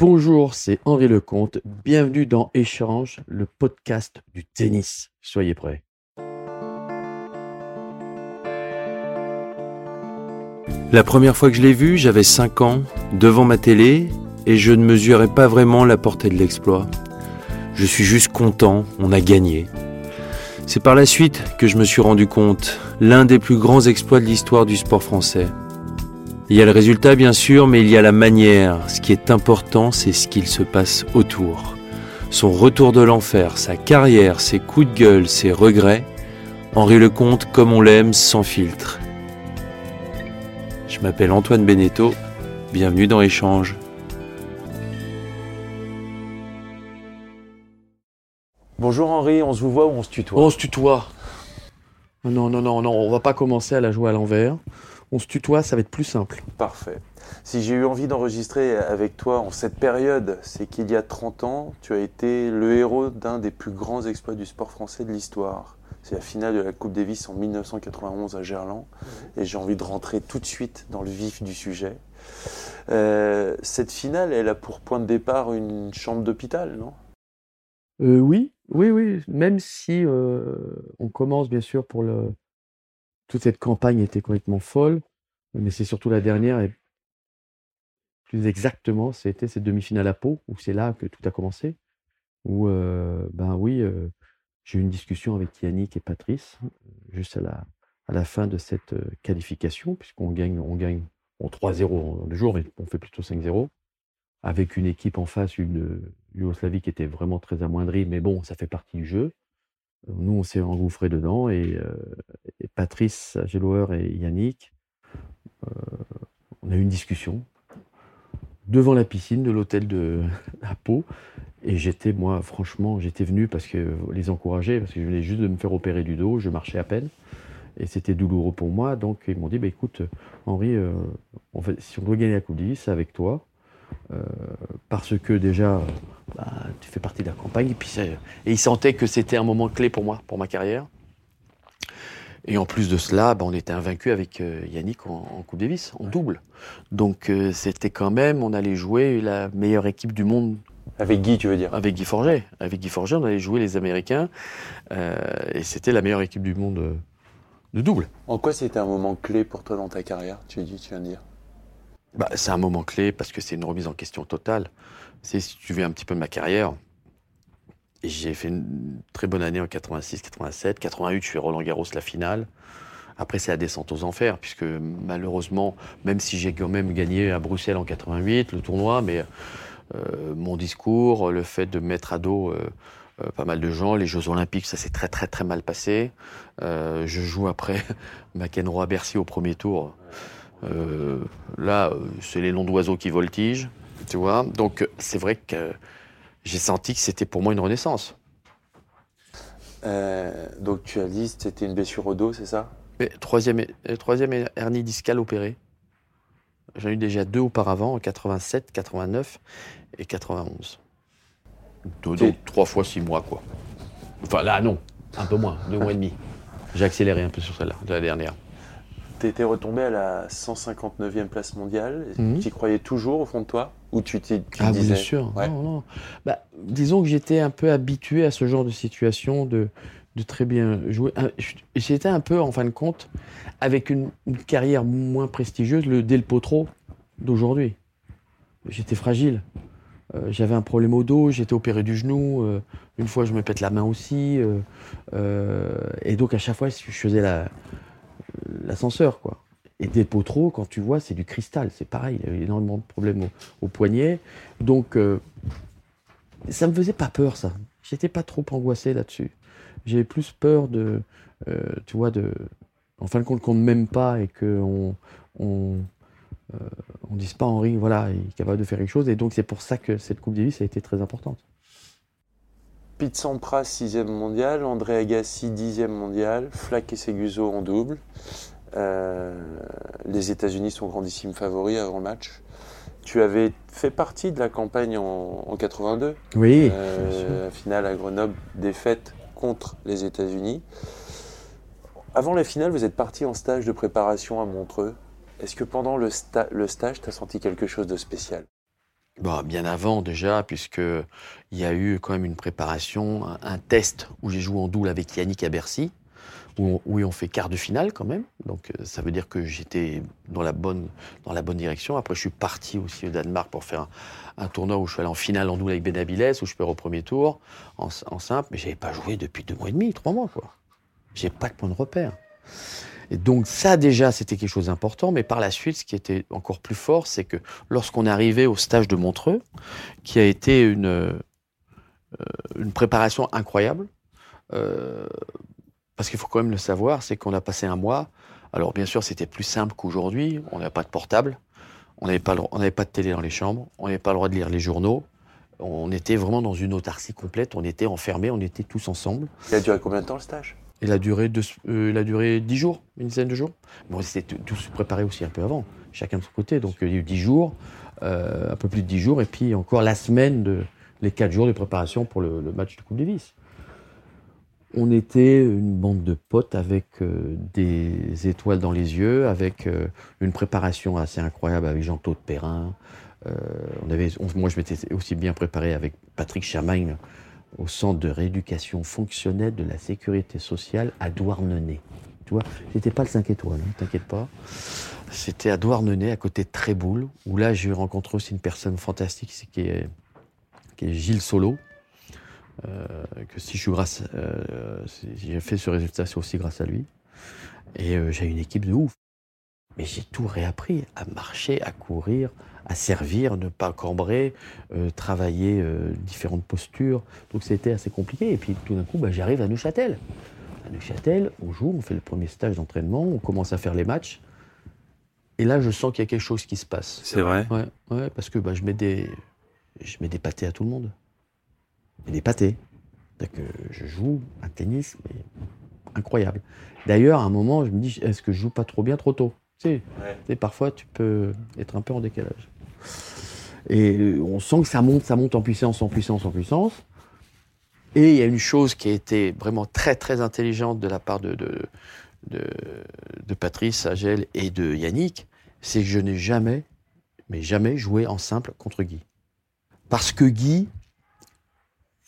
Bonjour, c'est Henri Lecomte. Bienvenue dans Échange, le podcast du tennis. Soyez prêts. La première fois que je l'ai vu, j'avais 5 ans, devant ma télé, et je ne mesurais pas vraiment la portée de l'exploit. Je suis juste content, on a gagné. C'est par la suite que je me suis rendu compte, l'un des plus grands exploits de l'histoire du sport français. Il y a le résultat bien sûr, mais il y a la manière. Ce qui est important, c'est ce qu'il se passe autour. Son retour de l'enfer, sa carrière, ses coups de gueule, ses regrets. Henri Lecomte comme on l'aime, sans filtre. Je m'appelle Antoine Beneteau. Bienvenue dans Échange. Bonjour Henri, on se vous voit ou on se tutoie? On se tutoie. Non, non, non, non, on va pas commencer à la jouer à l'envers. On se tutoie, ça va être plus simple. Parfait. Si j'ai eu envie d'enregistrer avec toi en cette période, c'est qu'il y a 30 ans, tu as été le héros d'un des plus grands exploits du sport français de l'histoire. C'est la finale de la Coupe Davis en 1991 à Gerland. Et j'ai envie de rentrer tout de suite dans le vif du sujet. Euh, cette finale, elle a pour point de départ une chambre d'hôpital, non? Euh, oui, oui, oui. Même si euh, on commence bien sûr pour le. Toute cette campagne était complètement folle, mais c'est surtout la dernière et plus exactement, c'était cette demi-finale à Pau où c'est là que tout a commencé. Où euh, ben oui, euh, j'ai eu une discussion avec Yannick et Patrice juste à la à la fin de cette euh, qualification puisqu'on gagne on gagne en 3-0 le jour, mais on fait plutôt 5-0 avec une équipe en face, une Yougoslavie qui était vraiment très amoindrie, mais bon, ça fait partie du jeu. Euh, Nous, on s'est engouffré dedans et, euh, Patrice Gelower et Yannick, euh, on a eu une discussion devant la piscine de l'hôtel de à Pau. Et j'étais, moi, franchement, j'étais venu parce que les encourager, parce que je venais juste de me faire opérer du dos, je marchais à peine. Et c'était douloureux pour moi. Donc, ils m'ont dit, bah, écoute, Henri, si on doit gagner la Coupe c'est avec toi. Euh, parce que déjà, bah, tu fais partie de la campagne. Et, puis et ils sentaient que c'était un moment clé pour moi, pour ma carrière. Et en plus de cela, bah, on était invaincus avec euh, Yannick en, en Coupe Davis, en double. Donc euh, c'était quand même, on allait jouer la meilleure équipe du monde Avec Guy, tu veux dire? Avec Guy Forget. Avec Guy Forget, on allait jouer les Américains. euh, et c'était la meilleure équipe du monde de double. En quoi c'était un moment clé pour toi dans ta carrière? Tu dis, tu viens de dire. Bah, c'est un moment clé parce que c'est une remise en question totale. Si tu veux un petit peu de ma carrière. J'ai fait une très bonne année en 86, 87. 88, je fais Roland Garros la finale. Après, c'est la descente aux enfers, puisque malheureusement, même si j'ai quand même gagné à Bruxelles en 88, le tournoi, mais euh, mon discours, le fait de mettre à dos euh, euh, pas mal de gens, les Jeux Olympiques, ça s'est très très très mal passé. Je joue après McEnroe à Bercy au premier tour. Euh, là, euh, c'est les noms d'oiseaux qui voltigent, tu vois. Donc, c'est vrai que j'ai senti que c'était pour moi une renaissance. Euh, donc tu as dit que c'était une blessure au dos, c'est ça? Mais troisième, troisième hernie discale opérée. J'en ai eu déjà deux auparavant, en 87, 89 et 91. Donc, donc, trois fois six mois, quoi. Enfin, là, non, un peu moins, deux mois et demi. J'ai accéléré un peu sur celle-là, de la dernière. Tu étais retombé à la 159e place mondiale. Mhm. Tu y croyais toujours au fond de toi Ou tu, t'es- tu Ah, disais bien sûr. Ouais. Non, non. Bah, disons que j'étais un peu habitué à ce genre de situation, de, de très bien jouer. J'étais un peu, en fin de compte, avec une, une carrière moins prestigieuse, le Del Potro d'aujourd'hui. J'étais fragile. Euh, J'avais un problème au dos, j'étais opéré du genou. euh, une fois, je me pète la main aussi. euh, et donc, à chaque fois, je faisais la- l'ascenseur, quoi. Et Del Potro, quand tu vois, c'est du cristal, c'est pareil. Il y avait énormément de problèmes au, poignet. Donc, euh, ça me faisait pas peur, ça. J'étais pas trop angoissé là-dessus. J'avais plus peur de, euh, tu vois, de, en fin de compte, qu'on ne m'aime pas et qu'on on, on ne dise pas Henri, voilà, il est capable de faire quelque chose. Et donc c'est pour ça que cette Coupe Davis a été très importante. Pete Sampras, 6 mondial, André Agassi, 10 mondial, Flack et Seguso en double. les États-Unis sont grandissimes favoris avant le match. Tu avais fait partie de la campagne en, 82. Oui. la finale à Grenoble, défaite contre les États-Unis. Avant la finale, vous êtes parti en stage de préparation à Montreux. Est-ce que pendant le, stage, tu as senti quelque chose de spécial? Bah, Bien avant déjà, puisqu'il y a eu quand même une préparation, un, test où j'ai joué en double avec Yannick à Bercy, où, on fait quart de finale quand même. Donc euh, ça veut dire que j'étais dans, la bonne, dans la bonne direction. Après, je suis parti aussi au Danemark pour faire un, tournoi où je suis allé en finale en double avec Benabiles, où je perds au premier tour, en, en simple, mais je n'avais pas joué depuis deux mois et demi, trois mois. quoi. J'ai pas de point de repère. Et donc ça déjà, c'était quelque chose d'important, mais par la suite, ce qui était encore plus fort, c'est que lorsqu'on est arrivé au stage de Montreux, qui a été une, euh, une préparation incroyable, euh, parce qu'il faut quand même le savoir, c'est qu'on a passé un mois. Alors bien sûr, c'était plus simple qu'aujourd'hui, on n'avait pas de portable, on n'avait pas, pas de télé dans les chambres, on n'avait pas le droit de lire les journaux, on était vraiment dans une autarcie complète, on était enfermés, on était tous ensemble. Il a duré combien de temps le stage? Il a duré, de, euh, il a duré 10 jours, une dizaine de jours? Bon, c'était tout se préparer aussi un peu avant, chacun de son côté. Donc il y a eu 10 jours, euh, un peu plus de 10 jours, et puis encore la semaine, de, les 4 jours de préparation pour le, match de Coupe Davis. On était une bande de potes avec euh, des étoiles dans les yeux, avec une préparation assez incroyable avec Jean-Claude Perrin. on avait, moi, je m'étais aussi bien préparé avec Patrick Schermain, au centre de rééducation fonctionnelle de la sécurité sociale à Douarnenez. Tu vois, c'était pas le 5 étoiles, hein, t'inquiète pas. C'était à Douarnenez, à côté de Tréboul, où là j'ai rencontré aussi une personne fantastique, qui est, qui est Gilles Solo. Euh, que si je suis grâce, euh, j'ai fait ce résultat, c'est aussi grâce à lui. Et euh, j'ai une équipe de ouf. Mais j'ai tout réappris, à marcher, à courir, à servir, ne pas cambrer, euh, travailler euh, différentes postures. Donc c'était assez compliqué. Et puis tout d'un coup, bah, j'arrive à Neuchâtel. À Neuchâtel, on joue, on fait le premier stage d'entraînement, on commence à faire les matchs. Et là, je sens qu'il y a quelque chose qui se passe. C'est vrai ouais, ouais, parce que bah, je, mets des, je mets des pâtés à tout le monde. Et des pâtés. Que je joue un tennis, mais incroyable. D'ailleurs, à un moment, je me dis, est-ce que je joue pas trop bien trop tôt? Sais, parfois, tu peux être un peu en décalage. Et on sent que ça monte, ça monte en puissance, en puissance, en puissance. Et il y a une chose qui a été vraiment très, très intelligente de la part de, de, de, Patrice, Agel et de Yannick, c'est que je n'ai jamais, mais jamais joué en simple contre Guy. Parce que Guy,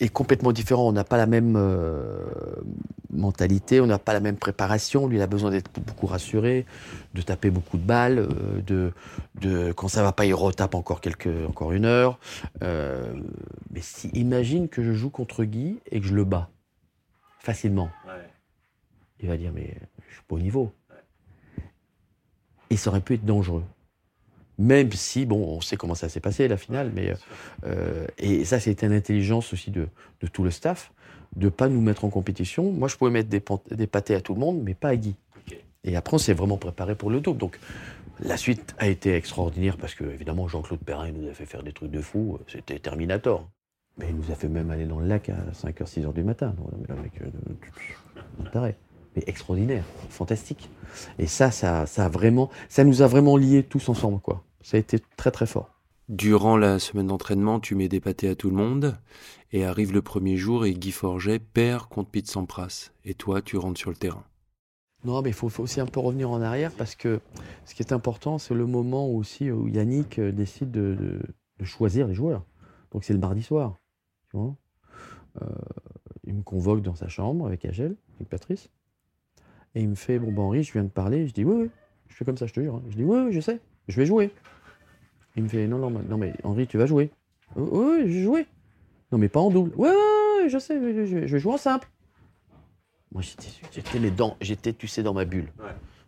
est complètement différent. On n'a pas la même euh, mentalité, on n'a pas la même préparation. Lui, il a besoin d'être beaucoup rassuré, de taper beaucoup de balles, euh, de, de, quand ça va pas, il retape encore quelques, encore une heure. Euh, mais si, imagine que je joue contre Guy et que je le bats facilement. Il va dire mais je suis pas au niveau. Et ça aurait pu être dangereux. Même si, bon, on sait comment ça s'est passé, la finale, mais. Euh, et ça, c'était une intelligence aussi de, tout le staff, de ne pas nous mettre en compétition. Moi, je pouvais mettre des, des pâtés à tout le monde, mais pas à Guy. Et après, on s'est vraiment préparé pour le double. Donc, la suite a été extraordinaire parce que, évidemment, Jean-Claude Perrin nous a fait faire des trucs de fou. C'était Terminator. Mais il nous a fait même aller dans le lac à 5h, 6h du matin. Euh, mais extraordinaire, fantastique. Et ça, ça, ça, a vraiment, ça nous a vraiment liés tous ensemble, quoi. Ça a été très très fort. Durant la semaine d'entraînement, tu mets des pâtés à tout le monde, et arrive le premier jour et Guy Forget perd contre Pete Sampras. Et toi, tu rentres sur le terrain. Non, mais il faut, aussi un peu revenir en arrière parce que ce qui est important, c'est le moment aussi où Yannick euh, décide de, choisir les joueurs. Donc c'est le mardi soir. Tu vois euh, il me convoque dans sa chambre avec Agel, avec Patrice. Et il me fait Bon, ben Henri, je viens de parler. Je dis Oui, oui. Je fais comme ça, je te jure. Hein. Je dis Oui, oui, je sais. Je vais jouer. Il me fait Non, non, non, mais Henri, tu vas jouer. Oui, oui, je vais jouer. Non, mais pas en double. Oui, oui, je sais, je, vais jouer en simple. Moi, j'étais les dents, j'étais, tu sais, dans ma bulle.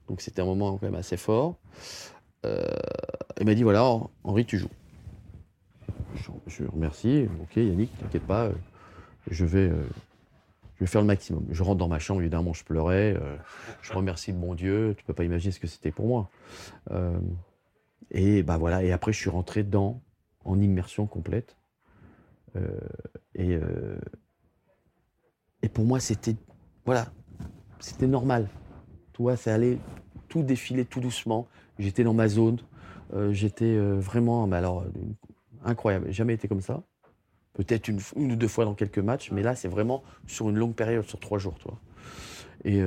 Donc, c'était un moment quand même assez fort. Euh, il m'a dit Voilà, Henri, tu joues. Je, je remercie. Ok, Yannick, t'inquiète pas. Je vais. Euh, je vais faire le maximum. Je rentre dans ma chambre, évidemment, je pleurais. Euh, je remercie le bon Dieu. Tu peux pas imaginer ce que c'était pour moi. Euh, Et bah voilà. Et après, je suis rentré dans en immersion complète. Euh, et, et pour moi, c'était voilà, c'était normal. Tu vois, ça allait tout défiler tout doucement. J'étais dans ma zone. J'étais vraiment, mais alors, incroyable. Jamais été comme ça. Peut-être une, ou deux fois dans quelques matchs, mais là, c'est vraiment sur une longue période, sur trois jours, toi. Et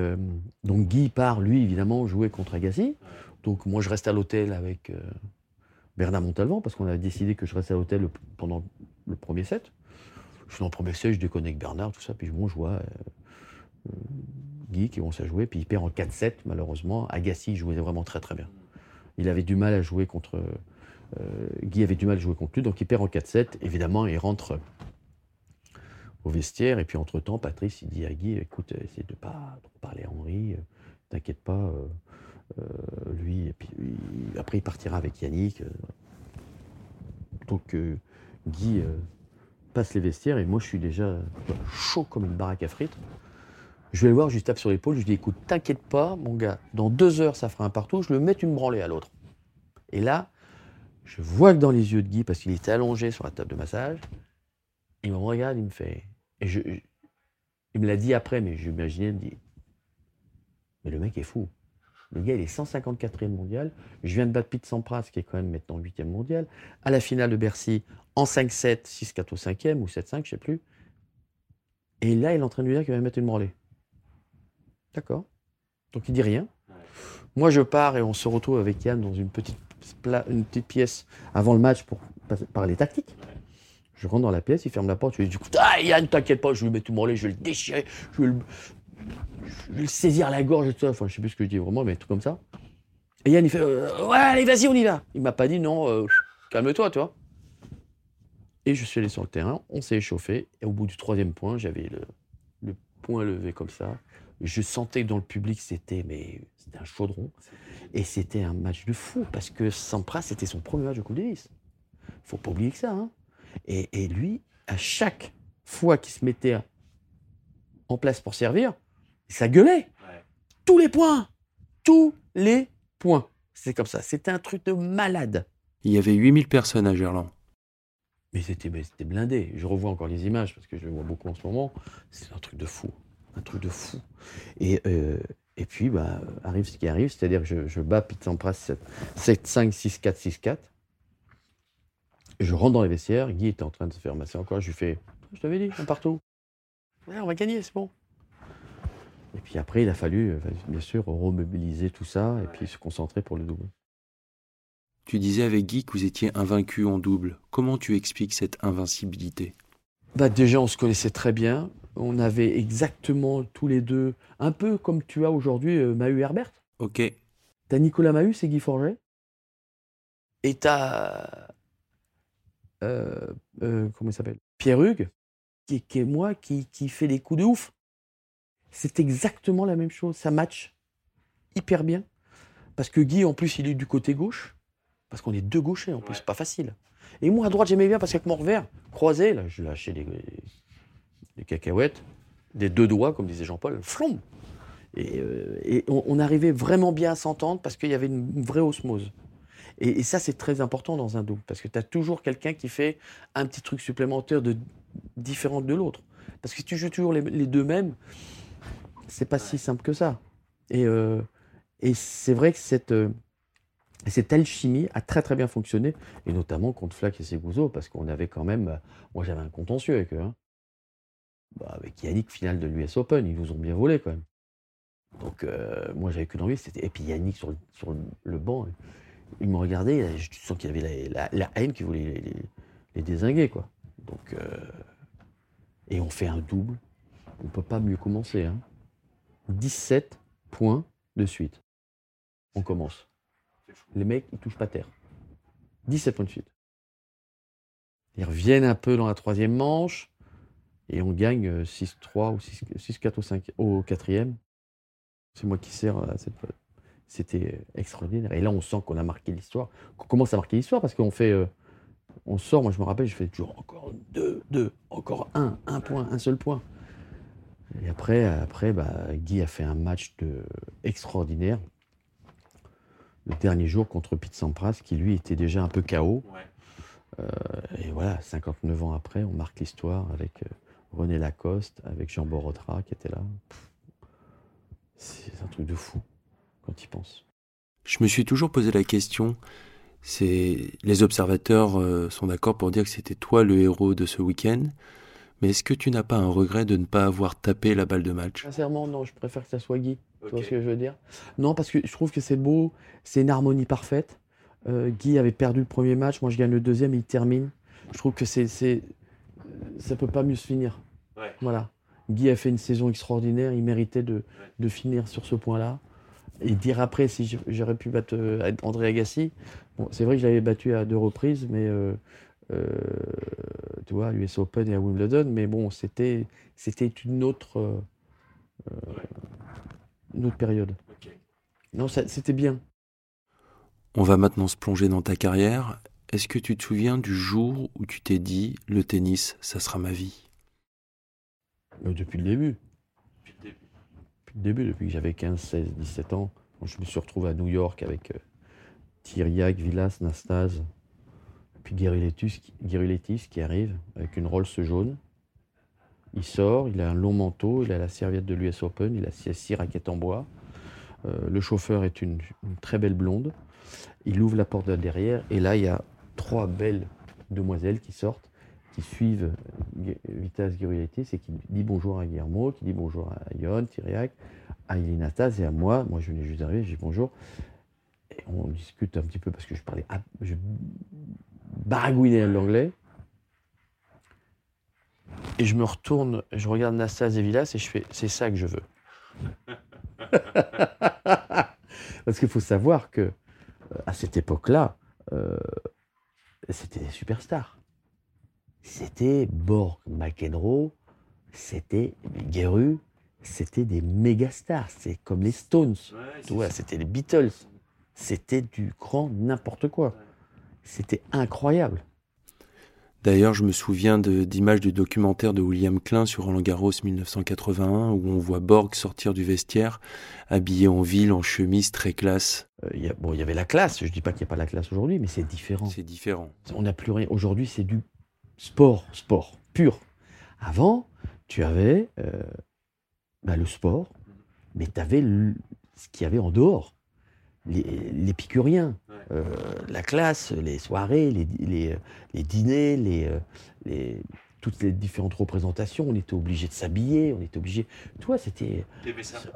donc Guy part, lui, évidemment, jouer contre Agassi. Donc moi, je reste à l'hôtel avec Bernard Montalvan, parce qu'on a décidé que je reste à l'hôtel pendant le premier set. Je suis dans le premier set, je déconne avec Bernard, tout ça, puis bon, je vois euh, euh, Guy qui commence à jouer, puis il perd en 4-7, malheureusement. Agassi jouait vraiment très très bien. Il avait du mal à jouer contre. Euh, Guy avait du mal à jouer contre lui, donc il perd en 4-7. Évidemment, il rentre au vestiaire, et puis entre-temps, Patrice, il dit à Guy écoute, essaye de pas trop parler à Henri, t'inquiète pas. lui, et puis après il partira avec Yannick. donc Guy passe les vestiaires et moi je suis déjà chaud comme une baraque à frites. Je vais le voir, je lui tape sur l'épaule, je lui dis écoute, t'inquiète pas, mon gars, dans deux heures ça fera un partout, je le mets une branlée à l'autre. Et là, je vois que dans les yeux de Guy, parce qu'il était allongé sur la table de massage, il me regarde, il me fait. Et je, il me l'a dit après, mais j'imaginais, il me dit Mais le mec est fou. Le gars, il est 154e mondial. Je viens de battre Pete Sampras, qui est quand même maintenant 8e mondial. À la finale de Bercy, en 5-7, 6-4 au 5e ou 7-5, je ne sais plus. Et là, il est en train de lui dire qu'il va mettre une branlée. D'accord. Donc il dit rien. Moi, je pars et on se retrouve avec Yann dans une petite, une petite pièce avant le match pour parler tactique. Je rentre dans la pièce, il ferme la porte, je lui dis Ah Yann, t'inquiète pas, je vais lui mettre une branlée, je vais le déchirer, je vais le, saisir la gorge et tout ça. Enfin, je sais plus ce que je dis vraiment, mais tout comme ça. Et Yann, il fait euh, Ouais, allez, vas-y, on y va. Il m'a pas dit non, euh, calme-toi, tu vois. Et je suis allé sur le terrain, on s'est échauffé. Et au bout du troisième point, j'avais le, le point levé comme ça. Je sentais que dans le public, c'était mais c'était un chaudron. Et c'était un match de fou parce que Sampras, c'était son premier match de Coupe Davis. Faut pas oublier que ça. Hein. Et, et lui, à chaque fois qu'il se mettait en place pour servir, ça gueulait. Tous les points. Tous les points. C'est comme ça. C'était un truc de malade. Il y avait 8000 personnes à Gerland. Mais c'était blindé. Je revois encore les images parce que je le vois beaucoup en ce moment. C'est un truc de fou. Un truc de fou. Et, euh, et puis, bah, arrive ce qui arrive. C'est-à-dire que je, je bats Pete Sampras 7-5, 6-4, 6-4. Je rentre dans les vestiaires. Guy était en train de se faire masser encore. Je lui fais Je t'avais dit, un partout. Ouais, on va gagner, c'est bon. Et puis après, il a fallu, euh, bien sûr, remobiliser tout ça et puis se concentrer pour le double. Tu disais avec Guy que vous étiez invaincu en double. Comment tu expliques cette invincibilité? Bah Déjà, on se connaissait très bien. On avait exactement tous les deux, un peu comme tu as aujourd'hui euh, Mahu Herbert. Ok. T'as Nicolas Mahu, c'est Guy Forget. Et t'as. Euh, comment il s'appelle? Pierre Hugues, qui, qui, est moi, qui, qui fait des coups de ouf. C'est exactement la même chose. Ça match hyper bien. Parce que Guy, en plus, il est du côté gauche. Parce qu'on est deux gauchers, en plus, c'est pas facile. Et moi, à droite, j'aimais bien parce qu'avec mon revers croisé, là, je lâchais les, cacahuètes, des deux doigts, comme disait Jean-Paul, flom Et, euh, on, arrivait vraiment bien à s'entendre parce qu'il y avait une, vraie osmose. Et, ça, c'est très important dans un double, parce que tu as toujours quelqu'un qui fait un petit truc supplémentaire de, différent de l'autre. Parce que si tu joues toujours les, deux mêmes, c'est pas si simple que ça. Et, euh, c'est vrai que cette, euh, cette alchimie a très très bien fonctionné, et notamment contre Flack et Seguzo, parce qu'on avait quand même. Moi j'avais un contentieux avec eux. Hein. Bah, avec Yannick, finale de l'US Open, ils nous ont bien volé quand même. Donc moi j'avais qu'une envie, c'était. Et puis Yannick sur le, banc, il me regardait, je sens qu'il avait la, haine qui voulait les, désinguer, quoi. Donc. et on fait un double. On peut pas mieux commencer. Hein. 17 points de suite. On commence. Les mecs, ils touchent pas terre. 17 points de suite. Ils reviennent un peu dans la troisième manche et on gagne 6-3 euh, ou 6-4 au, 5, au quatrième. C'est moi qui sers à cette C'était extraordinaire. Et là, on sent qu'on a marqué l'histoire. Qu'on commence à marquer l'histoire parce qu'on fait. Euh, on sort, moi je me rappelle, je fais toujours encore deux, deux, encore un, un point, un seul point. Et après, après bah, Guy a fait un match de... extraordinaire. le dernier jour contre Pete Sampras, qui lui était déjà un peu KO. Euh, et voilà, 59 ans après, on marque l'histoire avec euh, René Lacoste, avec Jean Borotra qui était là. C'est un truc de fou quand il pense. Je me suis toujours posé la question. C'est les observateurs euh, sont d'accord pour dire que c'était toi le héros de ce week-end. Mais est-ce que tu n'as pas un regret de ne pas avoir tapé la balle de match? Sincèrement, non, je préfère que ça soit Guy. Tu vois ce que je veux dire? Non, parce que je trouve que c'est beau, c'est une harmonie parfaite. Euh, Guy avait perdu le premier match, moi je gagne le deuxième et il termine. Je trouve que c'est, ça peut pas mieux se finir. Voilà. Guy a fait une saison extraordinaire, il méritait de, de finir sur ce point-là. Et dire après si j'aurais pu battre euh, André Agassi. Bon, c'est vrai que je l'avais battu à deux reprises, mais euh, euh, tu vois, à l'US Open et à Wimbledon, mais bon, c'était, c'était une autre, euh, une autre période. Non, ça- c'était bien. On va maintenant se plonger dans ta carrière. Est-ce que tu te souviens du jour où tu t'es dit le tennis, ça sera ma vie? Euh, depuis le début. Depuis le début, depuis que j'avais 15, 16, 17 ans, quand je me suis retrouvé à New York avec euh, Thiriac, Villas, Nastase, puis Gary Letus, qui- qui arrive avec une Rolls jaune. Il sort, il a un long manteau, il a la serviette de l'US Open, il a six, six raquettes en bois. Euh, le chauffeur est une, une très belle blonde. Il ouvre la porte de derrière et là, il y a trois belles demoiselles qui sortent, qui suivent Vitas Guruletis et qui dit bonjour à Guillermo, qui dit bonjour à Yon, Thiriac, à Ilinatas et à moi. Moi, je venais juste d'arriver, je dis bonjour. Et on discute un petit peu parce que je parlais, je baragouinais l'anglais. Et je me retourne, je regarde Nastas et Villas et je fais, c'est ça que je veux. Parce qu'il faut savoir que euh, à cette époque-là, euh, c'était des superstars. C'était Borg, McEnroe, c'était Guerru, c'était des méga stars. C'est comme les Stones. Tu vois, c'était les Beatles. C'était du grand n'importe quoi. C'était incroyable. D'ailleurs, je me souviens de- d'images du documentaire de William Klein sur Roland Garros 1981 où on voit Borg sortir du vestiaire habillé en ville en chemise très classe. Euh, il y a- bon, il y avait la classe. Je dis pas qu'il n'y a pas la classe aujourd'hui, mais c'est différent. C'est différent. On n'a plus rien. Aujourd'hui, c'est du sport, sport pur. Avant, tu avais euh, bah, le sport, mais tu avais ce qu'il y avait en dehors. Les, l'épicurien, euh, la classe, les soirées, les, les, les dîners, les- toutes les différentes représentations. On était obligé de s'habiller, on était obligé. Toi, c'était.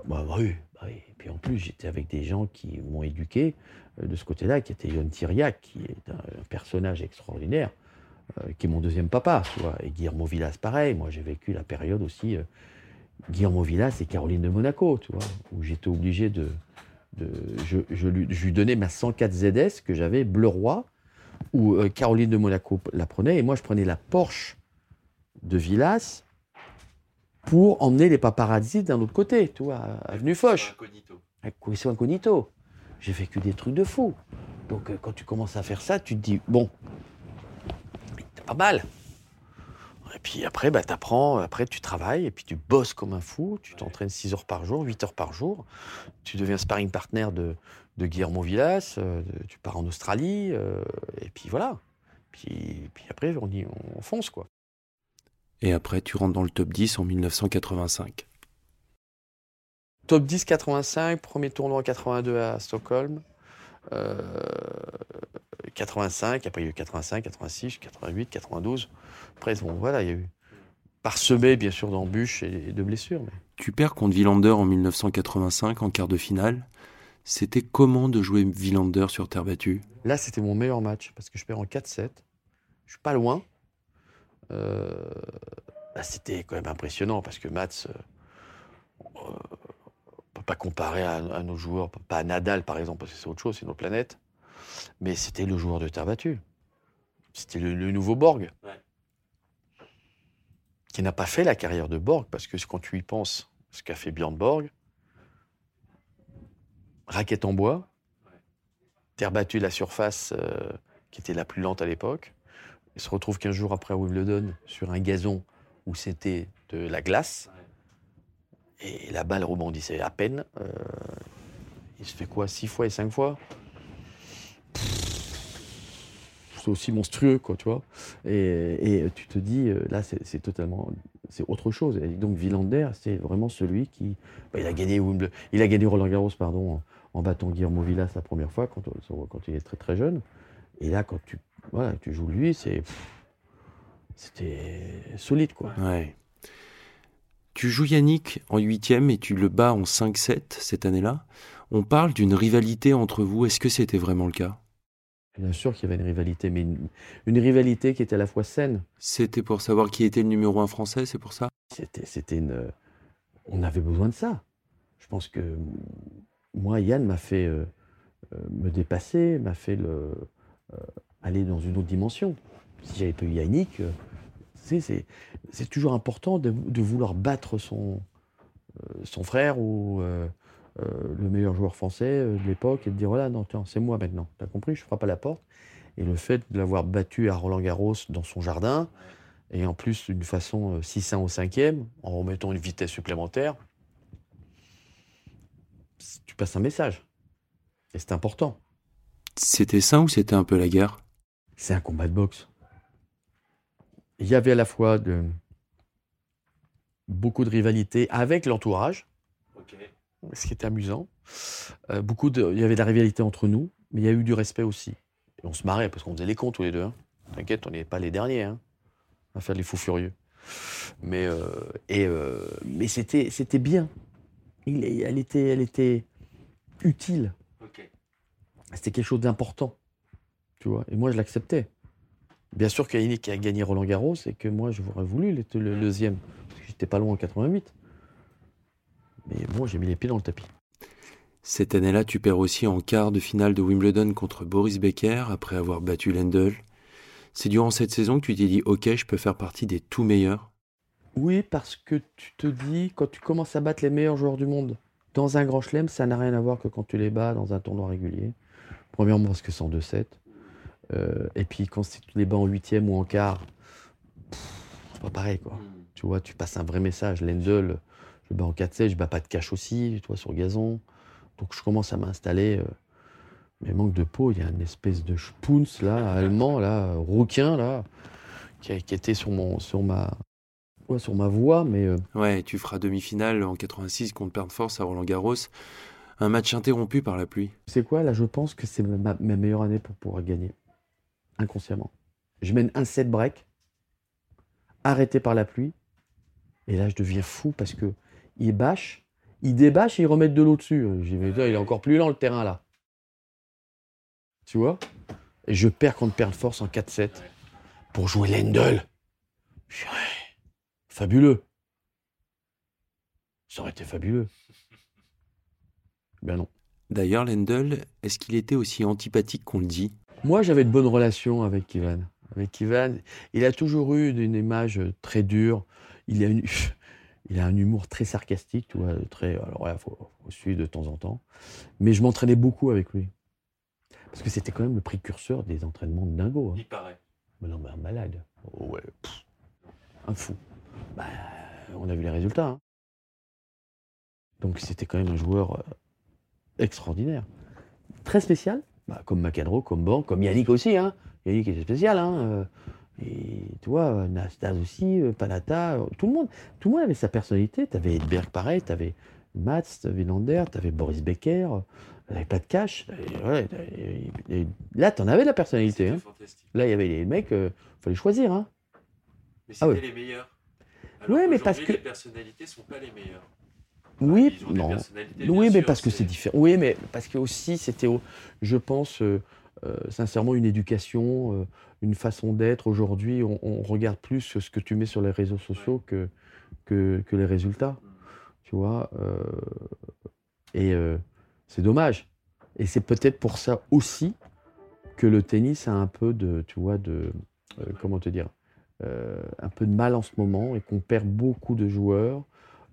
Bah, bah oui, bah oui. Et puis en plus, j'étais avec des gens qui m'ont éduqué euh, de ce côté-là, qui était Yon Thiriac, qui est un, un personnage extraordinaire, euh, qui est mon deuxième papa, tu vois. Et Guillermo Villas, pareil. Moi, j'ai vécu la période aussi. euh, Guillermo Villas et Caroline de Monaco, tu vois, où j'étais obligé de. de je, je lui, je lui donnais ma 104 ZS que j'avais bleu roi, où euh, Caroline de Monaco la prenait, et moi, je prenais la Porsche de Villas pour emmener les paparazzi d'un autre côté, tu vois, Avenue Foch. Avec Incognito. J'ai vécu des trucs de fou. Donc euh, quand tu commences à faire ça, tu te dis, bon, c'est pas mal. Et puis après, bah, tu apprends, après tu travailles, et puis tu bosses comme un fou, tu t'entraînes 6 heures par jour, 8 heures par jour, tu deviens sparring partner de, de Guillermo Villas, euh, tu pars en Australie, euh, et puis voilà. Puis, puis après, on, y, on fonce, quoi. Et après, tu rentres dans le top 10 en 1985. Top 10 85, premier tournoi en 82 à Stockholm. Euh, 85, après il y a eu 85, 86, 88, 92. Après, bon, voilà, il y a eu parsemé, bien sûr, d'embûches et de blessures. Mais... Tu perds contre Villander en 1985 en quart de finale. C'était comment de jouer Villander sur terre battue? Là, c'était mon meilleur match parce que je perds en 4-7. Je suis pas loin. Euh, bah, c'était quand même impressionnant parce que Mats, euh, on peut pas comparer à, à nos joueurs, pas à Nadal par exemple, parce que c'est autre chose, c'est notre planète. Mais c'était le joueur de terre battue. C'était le, le nouveau Borg. Qui n'a pas fait la carrière de Borg, parce que quand tu y penses, ce qu'a fait Björn Borg, raquette en bois, terre battue de la surface euh, qui était la plus lente à l'époque. Il se retrouve 15 jours après à Wimbledon sur un gazon où c'était de la glace. Et la balle rebondissait à peine. Euh, il se fait quoi Six fois et cinq fois? C'est aussi monstrueux, quoi, tu vois. Et, tu te dis, euh, là, c'est totalement, c'est autre chose. Et donc Villander, c'est vraiment celui qui, bah, il a gagné Wimbledon- il a gagné Roland Garros, pardon, en, battant Guillermo Villas la première fois quand, quand il est très très jeune. Et là, quand tu, voilà, tu joues lui, c'est, c'était solide, quoi. Ouais. Tu joues Yannick en huitième et tu le bats en 5-7 cette année-là. On parle d'une rivalité entre vous. Est-ce que c'était vraiment le cas? Bien sûr qu'il y avait une rivalité, mais une, une rivalité qui était à la fois saine. C'était pour savoir qui était le numéro un français, c'est pour ça? C'était, c'était une, on avait besoin de ça. Je pense que moi, Yann m'a fait euh, euh, me dépasser, m'a fait le, euh, aller dans une autre dimension. Si j'avais pas eu Yannick, euh, c'est, toujours important de, de vouloir battre son, euh, son frère ou euh, le meilleur joueur français de l'époque et de dire voilà, non, c'est moi maintenant. T'as compris, je frappe à la porte. Et le fait de l'avoir battu à Roland Garros dans son jardin, et en plus d'une façon 6-1 au cinquième, en remettant une vitesse supplémentaire, tu passes un message. Et c'est important. C'était ça ou c'était un peu la guerre? C'est un combat de boxe. Il y avait à la fois de, beaucoup de rivalité avec l'entourage, ce qui était amusant. Euh, beaucoup de, il y avait de la rivalité entre nous, mais il y a eu du respect aussi. Et on se marrait parce qu'on faisait les cons tous les deux. hein. T'inquiète, on n'est pas les derniers hein, à faire les fous furieux. Mais, euh, et, euh, mais c'était, c'était bien. Il, elle, était, elle était utile. C'était quelque chose d'important. Tu vois Et moi, je l'acceptais. Bien sûr qu'il y a Yannick qui a gagné Roland Garros et que moi, j'aurais voulu être le deuxième. Parce que j'étais pas loin en 88. Mais bon, j'ai mis les pieds dans le tapis. Cette année-là, tu perds aussi en quart de finale de Wimbledon contre Boris Becker après avoir battu Lendl. C'est durant cette saison que tu t'es dit Ok, je peux faire partie des tout meilleurs Oui, parce que tu te dis, quand tu commences à battre les meilleurs joueurs du monde dans un grand chelem, ça n'a rien à voir que quand tu les bats dans un tournoi régulier. Premièrement, parce que c'est en 2-7. Euh, et puis, quand tu les bats en huitième ou en quart, c'est pas pareil, quoi. Tu vois, tu passes un vrai message. Lendl, je le bats en 4-7, je bats pas de cash aussi, tu vois, sur gazon. Donc, je commence à m'installer. euh, mais manque de peau, il y a une espèce de spoons, là, allemand, là, rouquin, là, qui, était sur, mon, sur, ma, ouais, sur ma voix, mais euh, Ouais, tu feras demi-finale en 86 contre Pernfors à Roland Garros. Un match interrompu par la pluie. c'est quoi Là, je pense que c'est ma, ma meilleure année pour pouvoir gagner, inconsciemment. Je mène un set break, arrêté par la pluie, et là, je deviens fou parce que il bâche, il débâche et ils remettent de l'eau dessus. Il est encore plus lent le terrain là. Tu vois? Et je perds contre Perlforce en 4-7 pour jouer. Purée, Fabuleux. Ça aurait été fabuleux. Ben non. D'ailleurs, Lendl, est-ce qu'il était aussi antipathique qu'on le dit? Moi, j'avais de bonnes relations avec Ivan. Avec Ivan, il a toujours eu une image très dure. Il a, une, il a un humour très sarcastique, tu vois, très. Alors, il faut, faut suivre de temps en temps. Mais je m'entraînais beaucoup avec lui. Parce que c'était quand même le précurseur des entraînements de dingo. hein. paraît. Mais non, mais un malade. Oh, ouais, pff, un fou. Bah, on a vu les résultats. hein. Donc c'était quand même un joueur euh, extraordinaire. Très spécial, bah, comme Macadro, comme Ban, comme Yannick aussi. Hein. Yannick était spécial. Hein. euh, Et tu vois, Nastas aussi, euh, Panata, euh, tout le monde. Tout le monde avait sa personnalité. Tu avais Edberg pareil, tu avais Mats, Villander, tu avais Boris Becker, t'avais pas de cash. ouais, et là, tu en avais de la personnalité. hein. Là, il y avait les mecs, il fallait choisir. Hein. Mais Ah ouais. les meilleurs. Ouais, mais parce que- personnalités sont pas les meilleures. Oui, non. Oui, mais parce que c'est différent. Oui, mais parce que aussi, c'était, je pense, euh, euh, sincèrement, une éducation, euh, une façon d'être. Aujourd'hui, on, on regarde plus ce que tu mets sur les réseaux sociaux que, que, que les résultats. Tu vois Et c'est dommage. Et c'est peut-être pour ça aussi que le tennis a un peu de, tu vois, de, comment te dire, un peu de mal en ce moment et qu'on perd beaucoup de joueurs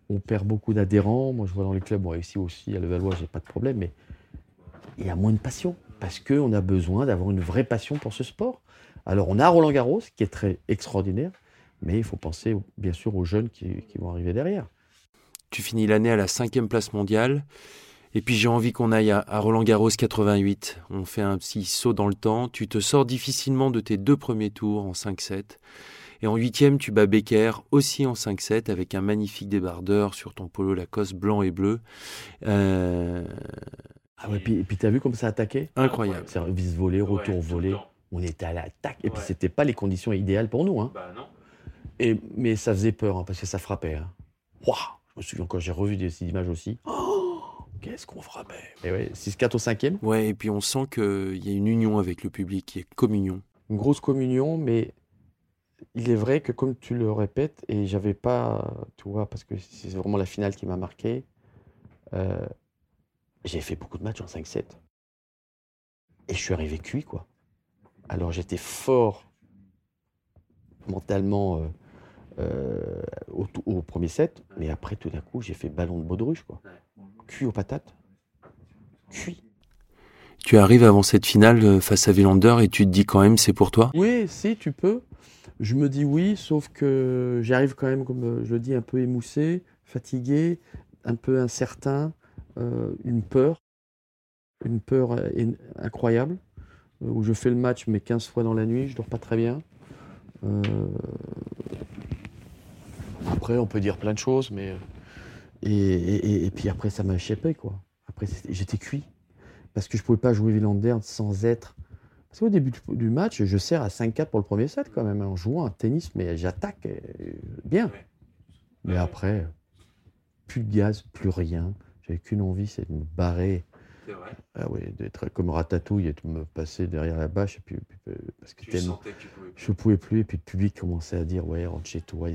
on perd beaucoup d'adhérents. Moi, je vois dans les clubs, bon, ici aussi, à Levallois, j'ai pas de problème, mais il y a moins de passion parce qu'on a besoin d'avoir une vraie passion pour ce sport. Alors, on a Roland Garros, qui est très extraordinaire, mais il faut penser, bien sûr, aux jeunes qui, vont arriver derrière. Tu finis l'année à la cinquième place mondiale Et puis j'ai envie qu'on aille à, à Roland Garros 88. On fait un petit saut dans le temps. Tu te sors difficilement de tes deux premiers tours en 5-7. Et en huitième, tu bats Becker aussi en 5-7 avec un magnifique débardeur sur ton polo Lacoste blanc et bleu. Euh, Ah ouais, et puis t'as vu comme ça attaquait? Incroyable. Service volé, retour volé. On était à l'attaque. Et puis c'était pas les conditions idéales pour nous. Hein. Bah non. Et, mais ça faisait peur hein, parce que ça frappait. Hein. Ouah je me souviens quand j'ai revu des, ces images aussi. Oh, Qu'est-ce qu'on frappait Et ouais, 6-4 au cinquième. Ouais, et puis on sent qu'il y a une union avec le public, qui est communion. Une grosse communion, mais il est vrai que comme tu le répètes, et j'avais pas, tu vois, parce que c'est vraiment la finale qui m'a marqué, euh, j'ai fait beaucoup de matchs en 5-7. Et je suis arrivé cuit, quoi. Alors j'étais fort mentalement euh, euh, au, au premier set, mais après tout d'un coup, j'ai fait ballon de baudruche, quoi. Cuit aux patates. Cuit. Tu arrives avant cette finale face à Villander et tu te dis quand même c'est pour toi? Oui, si, tu peux. Je me dis oui, sauf que j'arrive quand même, comme euh, je le dis, un peu émoussé, fatigué, un peu incertain, euh, une peur, une peur euh, in- incroyable, où je fais le match mais 15 fois dans la nuit, je dors pas très bien. Après, on peut dire plein de choses, mais... Et, puis après, ça m'a échappé, quoi. Après, j'étais cuit. Parce que je pouvais pas jouer Villander sans être qu'au début du, match, je sers à 5-4 pour le premier set quand même, hein, en jouant un tennis, mais j'attaque euh, bien. Mais après, plus de gaz, plus rien. J'avais qu'une envie, c'est de me barrer, ah ouais, d'être comme ratatouille et de me passer derrière la bâche. Et puis, parce que tellement, je pouvais plus. Et puis le public commençait à dire Ouais, rentre chez toi.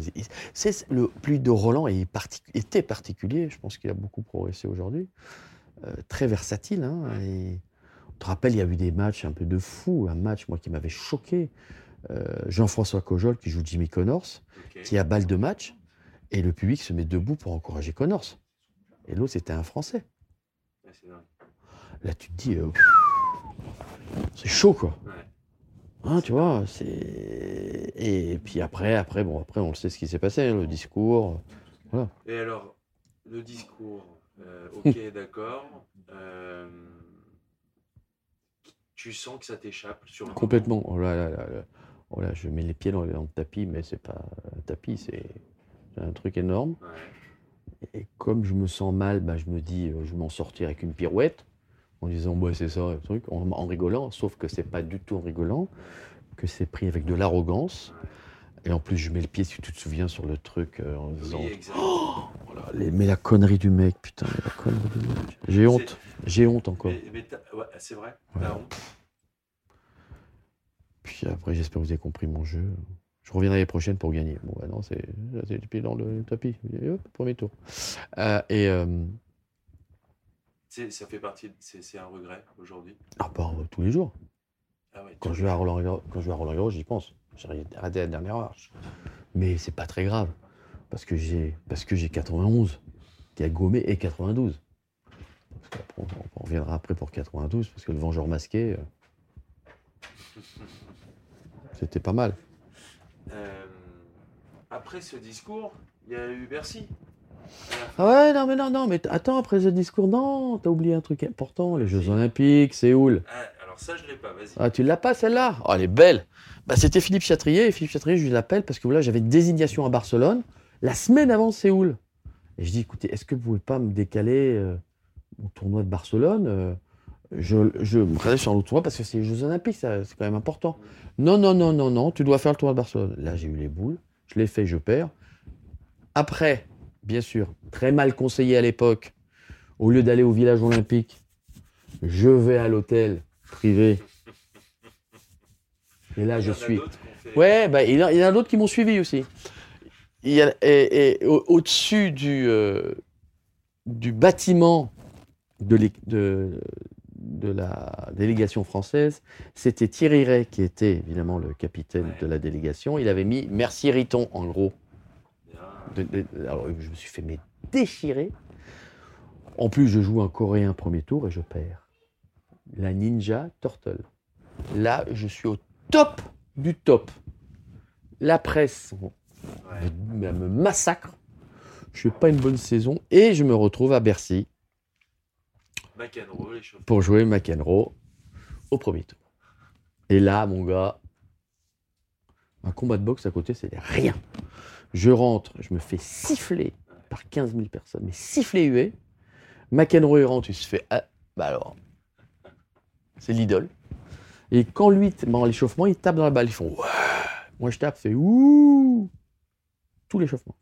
C'est- le public de Roland est était particulier. Je pense qu'il a beaucoup progressé aujourd'hui. Euh, très versatile. Hein, et te rappelle, il y a eu des matchs un peu de fou. Un match, moi, qui m'avait choqué. Euh, Jean-François Cojol qui joue Jimmy Connors, qui a balle de match. Et le public se met debout pour encourager Connors. Et l'autre, c'était un Français. Là, tu te dis, euh, c'est chaud, quoi. Hein, tu vois, c'est. Et puis après, après, bon, après, on le sait ce qui s'est passé, hein, le discours. Et alors, le discours, euh, ok, d'accord. Tu sens que ça t'échappe sur le Complètement. Oh là là là là. Oh là, je mets les pieds dans, dans le tapis, mais c'est pas un tapis, c'est un truc énorme. Ouais. Et comme je me sens mal, bah, je me dis, euh, je vais m'en sortir avec une pirouette, en disant, ouais, c'est ça, le truc, en, en rigolant, sauf que c'est pas du tout en rigolant, que c'est pris avec de l'arrogance. Et en plus, je mets le pied, si tu te souviens, sur le truc, euh, en disant, Oui, exact. Voilà, les- mais la connerie du mec, putain, mais la connerie du mec. J'ai honte, j'ai honte encore. Mais- mais t'as- ouais, c'est vrai, t'as honte. Puis après, j'espère que vous avez compris mon jeu. Je reviendrai l'année prochaine pour gagner. Bon, bah non, c'est le pied dans le tapis. Hop, premier tour. Euh, et euh, Ça fait partie, c'est un regret aujourd'hui. ah bah, tous les jours. Ah ouais, Quand je vais à Roland quand je vais à Roland Garros, j'y pense. J'ai raté la dernière marche. Mais c'est pas très grave parce que j'ai parce que j'ai 91 qui a gommé et 92. Parce qu'après, on, on reviendra après pour 92 parce que le Vengeur masqué, euh, c'était pas mal. Euh, après ce discours, il y a eu Bercy. Ah ouais, non, mais non, non, mais attends, après ce discours, non, t'as oublié un truc important, les Jeux Olympiques, Séoul. Ah, alors ça, je l'ai pas, vas-y. Ah, tu l'as pas celle-là? Oh, elle est belle bah, C'était Philippe Chatrier, et Philippe Chatrier, je l'appelle parce que voilà, j'avais une désignation à Barcelone la semaine avant Séoul. Et je dis, écoutez, est-ce que vous pouvez pas me décaler euh, au tournoi de Barcelone euh, je, me présente sur le tournoi parce que c'est les Jeux Olympiques, c'est quand même important. Non, non, non, non, non, tu dois faire le tournoi de Barcelone. Là, j'ai eu les boules, je l'ai fait, je perds. Après, bien sûr, très mal conseillé à l'époque, au lieu d'aller au village olympique, je vais à l'hôtel privé. Et là, je suis. Ouais, bah, il y en a- d'autres qui m'ont suivi aussi. Il y a- et et au- au-dessus du, euh, du bâtiment de, l'é- de, de la délégation française, c'était Thierry Ray qui était évidemment le capitaine Ouais. de la délégation. Il avait mis Merci Riton en gros. De- de- alors, je me suis fait mais déchirer. En plus, je joue un coréen premier tour et je perds. La Ninja Turtle. Là, je suis au top du top. La presse Ouais. me, me massacre. Je fais pas une bonne saison et je me retrouve à Bercy McEnroe, les pour jouer McEnroe au premier tour. Et là, mon gars, un combat de boxe à côté, c'est rien. Je rentre, je me fais siffler par 15 000 personnes, mais siffler hué. McEnroe il rentre, il se fait ah, bah alors, c'est l'idole. Et quand lui, pendant l'échauffement, il tape dans la balle, ils font ouais. Moi je tape, c'est ouh tout l'échauffement.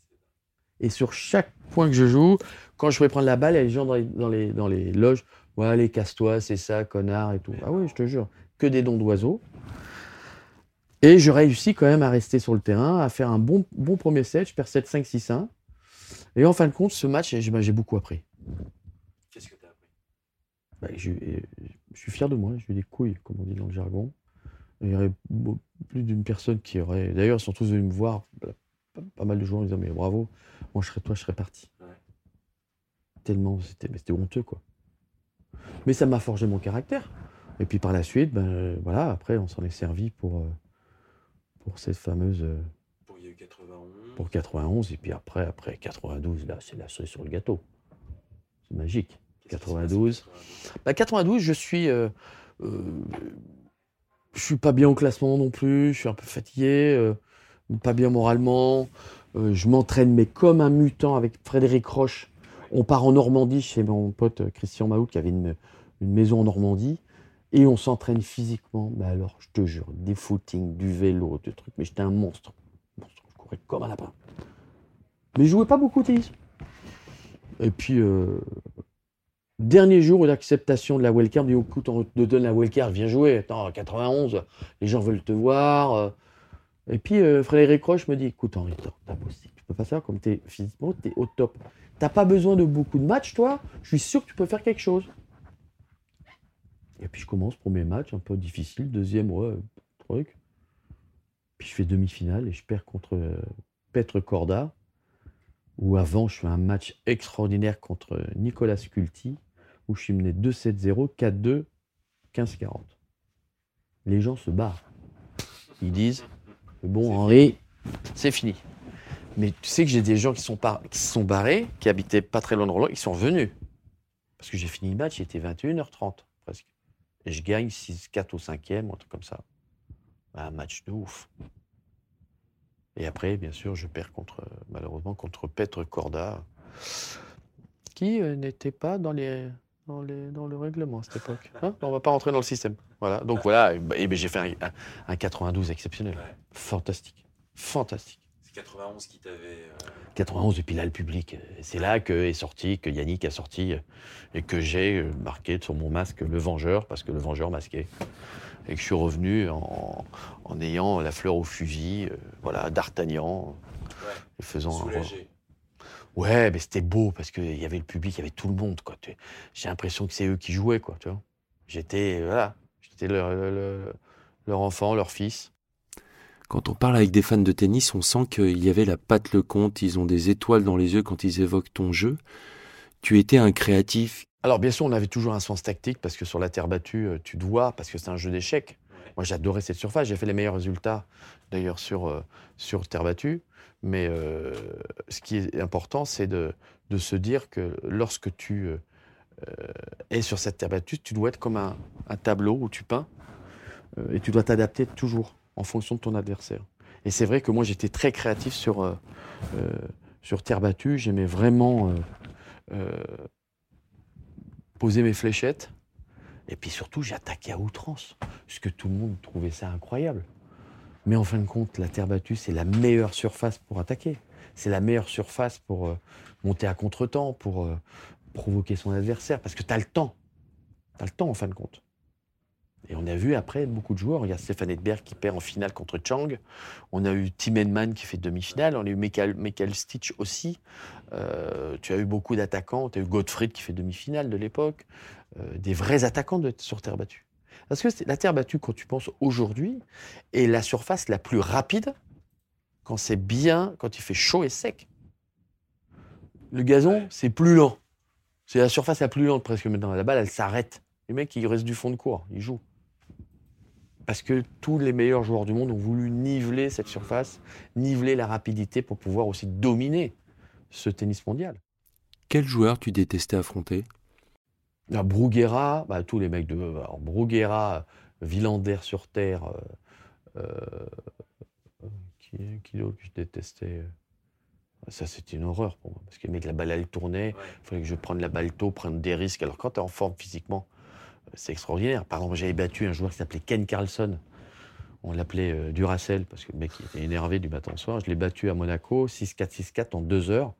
Et sur chaque point que je joue, quand je vais prendre la balle, il y a les gens dans les, dans les, dans les loges, ouais, allez, casse-toi, c'est ça, connard et tout. Ah oui, je te jure, que des dons d'oiseaux. Et je réussis quand même à rester sur le terrain, à faire un bon, bon premier set. Je perds 7-5, 6-1. Et en fin de compte, ce match, j'ai ben, j'ai beaucoup appris. Qu'est-ce que tu as appris Ben, et je suis fier de moi, j'ai eu des couilles, comme on dit dans le jargon. Il y aurait plus d'une personne qui aurait. D'ailleurs, ils sont tous venus me voir, pas, pas mal de joueurs en disant Mais bravo, moi je serais toi, je serais parti. Ouais. Tellement, c'était honteux, quoi. Mais ça m'a forgé mon caractère. Et puis par la suite, ben voilà, après, on s'en est servi pour, euh, pour cette fameuse. euh, Pour il y a eu 91. pour 91, et puis après, après 92, là, c'est la cerise sur le gâteau. C'est magique. Qu'est-ce qui s'est passé en 92. Bah, 92, je suis. euh, euh, je suis pas bien au classement non plus, je suis un peu fatigué, euh, pas bien moralement. euh, je m'entraîne, mais comme un mutant avec Frédéric Roche. On part en Normandie chez mon pote euh, Christian Mahout qui avait une, maison en Normandie. Et on s'entraîne physiquement. Bah alors, je te jure, des footings, du vélo, des trucs. Mais j'étais un monstre. Monstre, Je courais comme un lapin. Mais je jouais pas beaucoup au tennis. Et puis, Dernier jour d'acceptation de la wildcard, on dit écoute, on te donne la wildcard, viens jouer. Attends, 91, les gens veulent te voir. Et puis euh, Frédéric Roche me dit écoute, Henri, t'as possible. Tu peux pas ça comme t'es physiquement, t'es au top. T'as pas besoin de beaucoup de matchs, toi. Je suis sûr que tu peux faire quelque chose. Et puis je commence, premier match, un peu difficile. Deuxième, ouais, truc. Puis je fais demi-finale et je perds contre euh, Petre Corda. Où avant, je fais un match extraordinaire contre Nicolas Sculti où je suis mené 2-7-0, 4-2, 15-40. Les gens se barrent. Ils disent Bon, Henri, c'est fini. Mais tu sais que j'ai des gens qui sont, par- qui se sont barrés, qui habitaient pas très loin de Roland, ils sont revenus. Parce que j'ai fini le match, il était 21h30 presque. Et je gagne 6-4 au cinquième, un truc comme ça. Un match de ouf. Et après, bien sûr, je perds contre, malheureusement contre Petre Corda, qui euh, n'était pas dans, les, dans, les, dans le règlement à cette époque. Hein? On ne va pas rentrer dans le système. Voilà. Donc voilà, et, bah, et ben, j'ai fait un, un- un 92 exceptionnel. Ouais. Fantastique. Fantastique. C'est 91 qui t'avait. euh, 91, et puis là, le public. C'est là que est sorti, que Yannick a sorti, euh, et que j'ai euh, marqué sur mon masque le Vengeur, parce que le Vengeur masqué. Et que je suis revenu en, en ayant la fleur au fusil, euh, voilà, d'Artagnan, Ouais. et faisant soulagé. Ouais, mais c'était beau parce qu'il y avait le public, il y avait tout le monde. quoi. J'ai l'impression que c'est eux qui jouaient, quoi. Tu vois. J'étais, voilà, j'étais leur, leur- leur enfant, leur fils. Quand on parle avec des fans de tennis, on sent qu'il y avait la patte Lecomte, ils ont des étoiles dans les yeux quand ils évoquent ton jeu. Tu étais un créatif. Alors, bien sûr, on avait toujours un sens tactique parce que sur la terre battue, euh, tu dois, parce que c'est un jeu d'échecs. Moi, j'adorais cette surface. J'ai fait les meilleurs résultats, d'ailleurs, sur, euh, sur terre battue. Mais euh, ce qui est important, c'est de, de se dire que lorsque tu euh, euh, es sur cette terre battue, tu dois être comme un, un tableau où tu peins et tu dois t'adapter toujours en fonction de ton adversaire. Et c'est vrai que moi, j'étais très créatif sur, sur terre battue. J'aimais vraiment poser mes fléchettes. Et puis surtout, j'attaquais à outrance, puisque tout le monde trouvait ça incroyable. Mais en fin de compte, la terre battue, c'est la meilleure surface pour attaquer. C'est la meilleure surface pour euh, monter à contre-temps, pour euh, provoquer son adversaire, parce que tu as le temps. Tu as le temps, en fin de compte. Et on a vu après beaucoup de joueurs. Il y a Stéphane Edberg qui perd en finale contre Chang. On a eu Tim Henman qui fait demi-finale. On a eu Michael, Michael Stitch aussi. Euh, tu as eu beaucoup d'attaquants. Tu as eu Gottfried qui fait demi-finale de l'époque. Des vrais attaquants sur terre battue. Parce que la terre battue, quand tu penses aujourd'hui, est la surface la plus rapide quand c'est bien, quand il fait chaud et sec. Le gazon, c'est plus lent. C'est la surface la plus lente presque maintenant. La balle, elle s'arrête. Les mecs, ils restent du fond de cours. Ils jouent. Parce que tous les meilleurs joueurs du monde ont voulu niveler cette surface, niveler la rapidité pour pouvoir aussi dominer ce tennis mondial. Quel joueur tu détestais affronter? À Bruguera, bah, tous les mecs de alors, Bruguera, Villander sur terre, euh, euh, qui, qui d'autre que je détestais ça, c'était une horreur pour moi. Parce que mecs, la balle, elle tournait. Il fallait que je prenne la balle tôt, prenne des risques. Alors, quand tu es en forme physiquement, euh, c'est extraordinaire. Par exemple, j'avais battu un joueur qui s'appelait Ken Carlson. On l'appelait euh, Duracell, parce que le mec il était énervé du matin au soir. Je l'ai battu à Monaco, 6-4, 6-4 en deux heures.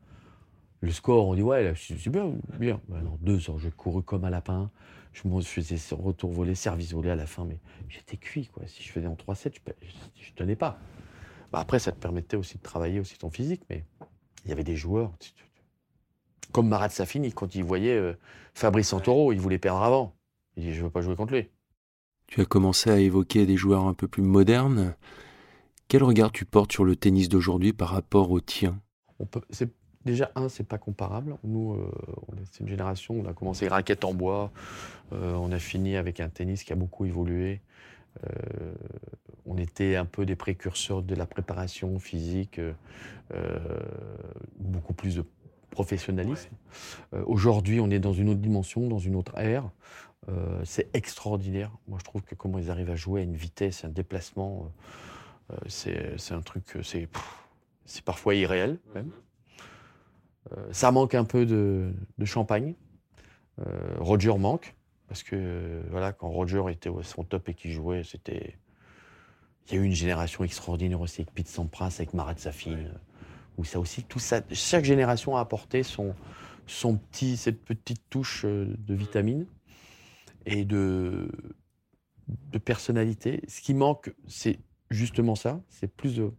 Le score, on dit, ouais, c'est bien, bien. Non, deux heures, j'ai couru comme un lapin. Je me faisais retour volé, service volé à la fin, mais j'étais cuit, quoi. Si je faisais en 3-7, je, je tenais pas. Bah, après, ça te permettait aussi de travailler aussi ton physique, mais il y avait des joueurs. Comme Marat Safini, quand il voyait euh, Fabrice Santoro, il voulait perdre avant. Il dit Je ne veux pas jouer contre lui. Tu as commencé à évoquer des joueurs un peu plus modernes. Quel regard tu portes sur le tennis d'aujourd'hui par rapport au tien on peut, Déjà, un, c'est pas comparable. Nous, euh, c'est une génération, on a commencé raquettes en bois, euh, on a fini avec un tennis qui a beaucoup évolué. Euh, on était un peu des précurseurs de la préparation physique, beaucoup plus de professionnalisme. Aujourd'hui, on est dans une autre dimension, dans une autre ère. c'est extraordinaire. Moi, je trouve que comment ils arrivent à jouer à une vitesse, un déplacement, c'est un truc, c'est parfois irréel même. Ça manque un peu de, de champagne. Roger manque. Parce que voilà, quand Roger était à son top et qu'il jouait, c'était. Il y a eu une génération extraordinaire aussi avec Pete Sampras, avec Marat Safin, où ça aussi, tout ça, chaque génération a apporté son, son petit, cette petite touche euh, de vitamine et de, de personnalité. Ce qui manque, c'est justement ça. C'est plus de,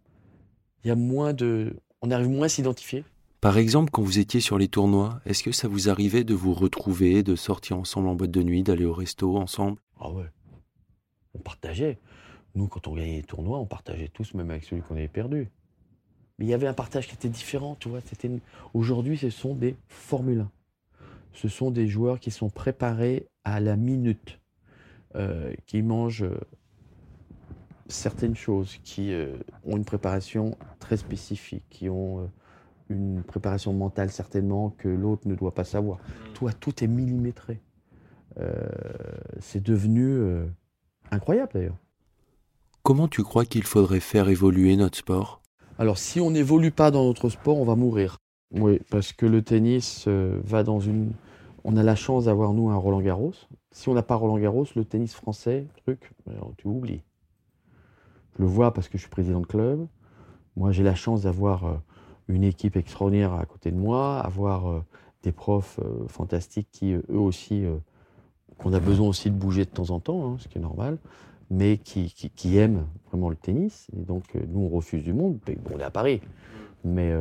il y a moins de, on arrive moins à s'identifier. Par exemple, quand vous étiez sur les tournois, est-ce que ça vous arrivait de vous retrouver, de sortir ensemble en boîte de nuit, d'aller au resto ensemble? Ah ouais. On partageait. Nous, quand on gagnait les tournois, on partageait tous, même avec celui qu'on avait perdu. Mais il y avait un partage qui était différent, tu vois. Aujourd'hui, ce sont des Formule 1. Ce sont des joueurs qui sont préparés à la minute, euh, qui mangent euh, certaines choses, qui euh, ont une préparation très spécifique, qui ont une préparation mentale certainement que l'autre ne doit pas savoir. Mm. Toi, tout est millimétré. Euh, c'est devenu euh, incroyable d'ailleurs. Comment tu crois qu'il faudrait faire évoluer notre sport? Alors si on n'évolue pas dans notre sport, on va mourir. Oui, parce que le tennis euh, va dans une... On a la chance d'avoir, nous, un Roland Garros. Si on n'a pas Roland Garros, le tennis français, truc, tu oublies. Je le vois parce que je suis président de club. Moi, j'ai la chance d'avoir une équipe extraordinaire à côté de moi, avoir euh, des profs euh, fantastiques qui, euh, eux aussi, qu'on a besoin aussi de bouger de temps en temps, hein, ce qui est normal, mais qui, aiment vraiment le tennis. Et donc, nous, on refuse du monde. Bon, on est à Paris. Mais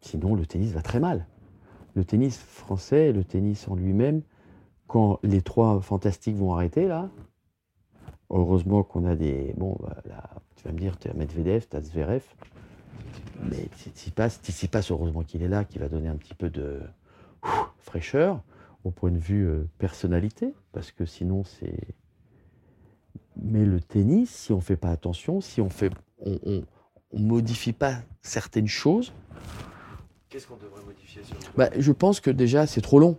sinon, le tennis va très mal. Le tennis français, le tennis en lui-même, quand les trois fantastiques vont arrêter, là, heureusement qu'on a des. Bon, bah, tu vas me dire, tu as Medvedev, tu as Zverev. Mais Tsitsipas, heureusement qu'il est là, qui va donner un petit peu de fraîcheur au point de vue euh, personnalité, parce que sinon c'est. Mais le tennis, si on ne fait pas attention, si on fait, on, on, modifie pas certaines choses. Qu'est-ce qu'on devrait modifier sur bah, Je pense que déjà c'est trop long.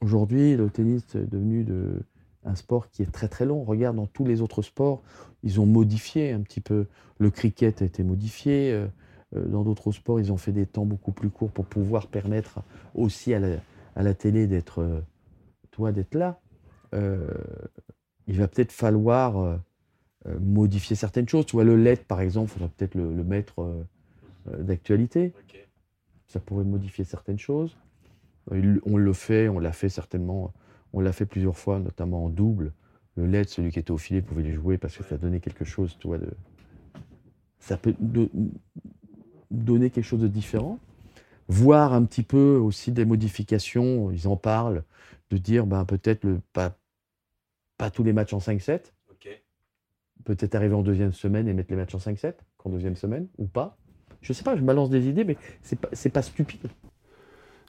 Aujourd'hui, le tennis est devenu de, un sport qui est très très long. Regarde dans tous les autres sports, ils ont modifié un petit peu. Le cricket a été modifié. Euh, euh, dans d'autres sports, ils ont fait des temps beaucoup plus courts pour pouvoir permettre aussi à la, télé d'être, euh, toi, d'être là. il va peut-être falloir modifier certaines choses. Tu vois, le LED, par exemple, il faudrait peut-être le, mettre d'actualité. Ça pourrait modifier certaines choses. On le fait, on l'a fait certainement on l'a fait plusieurs fois, notamment en double. Le LED, celui qui était au filet, pouvait les jouer parce que ça donnait quelque chose, tu vois, de... ça peut donner quelque chose de différent. Voir un petit peu aussi des modifications, ils en parlent, de dire ben, peut-être le, pas, pas tous les matchs en 5-7. Peut-être arriver en deuxième semaine et mettre les matchs en 5-7 qu'en deuxième semaine, ou pas. Je sais pas, je balance des idées, mais c'est pas, pas stupide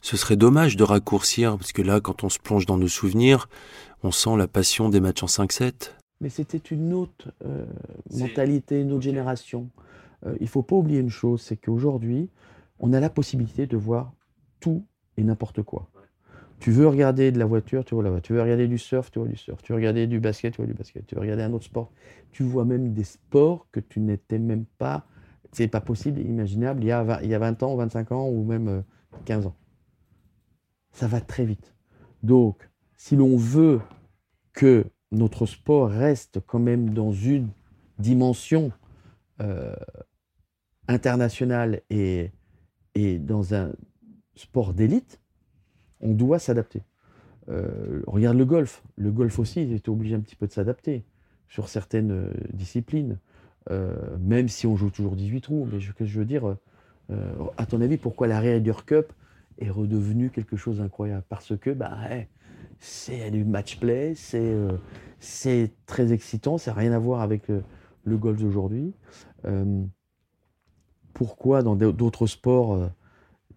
ce serait dommage de raccourcir, parce que là, quand on se plonge dans nos souvenirs, on sent la passion des matchs en 5-7. Mais c'était une autre euh, mentalité, une autre génération. Euh, il ne faut pas oublier une chose, c'est qu'aujourd'hui, on a la possibilité de voir tout et n'importe quoi. Tu veux regarder de la voiture, tu vois la voiture. Tu veux regarder du surf, tu vois du surf. Tu veux regarder du basket, tu vois du basket. Tu veux regarder un autre sport. Tu vois même des sports que tu n'étais même pas. C'est pas possible, imaginable, il y, a 20, il y a 20 ans, 25 ans ou même euh, 15 ans. Ça va très vite. Donc, si l'on veut que notre sport reste quand même dans une dimension euh, internationale et, dans un sport d'élite, on doit s'adapter. Euh, regarde le golf. Le golf aussi, il est obligé un petit peu de s'adapter sur certaines euh, disciplines, même si on joue toujours 18 trous. Mais que je veux dire, à ton avis, pourquoi la Ryder Cup est redevenue quelque chose d'incroyable Parce que bah, c'est du match play, c'est euh, c'est très excitant, ça n'a rien à voir avec le, le golf d'aujourd'hui. Euh, pourquoi dans d'autres sports euh,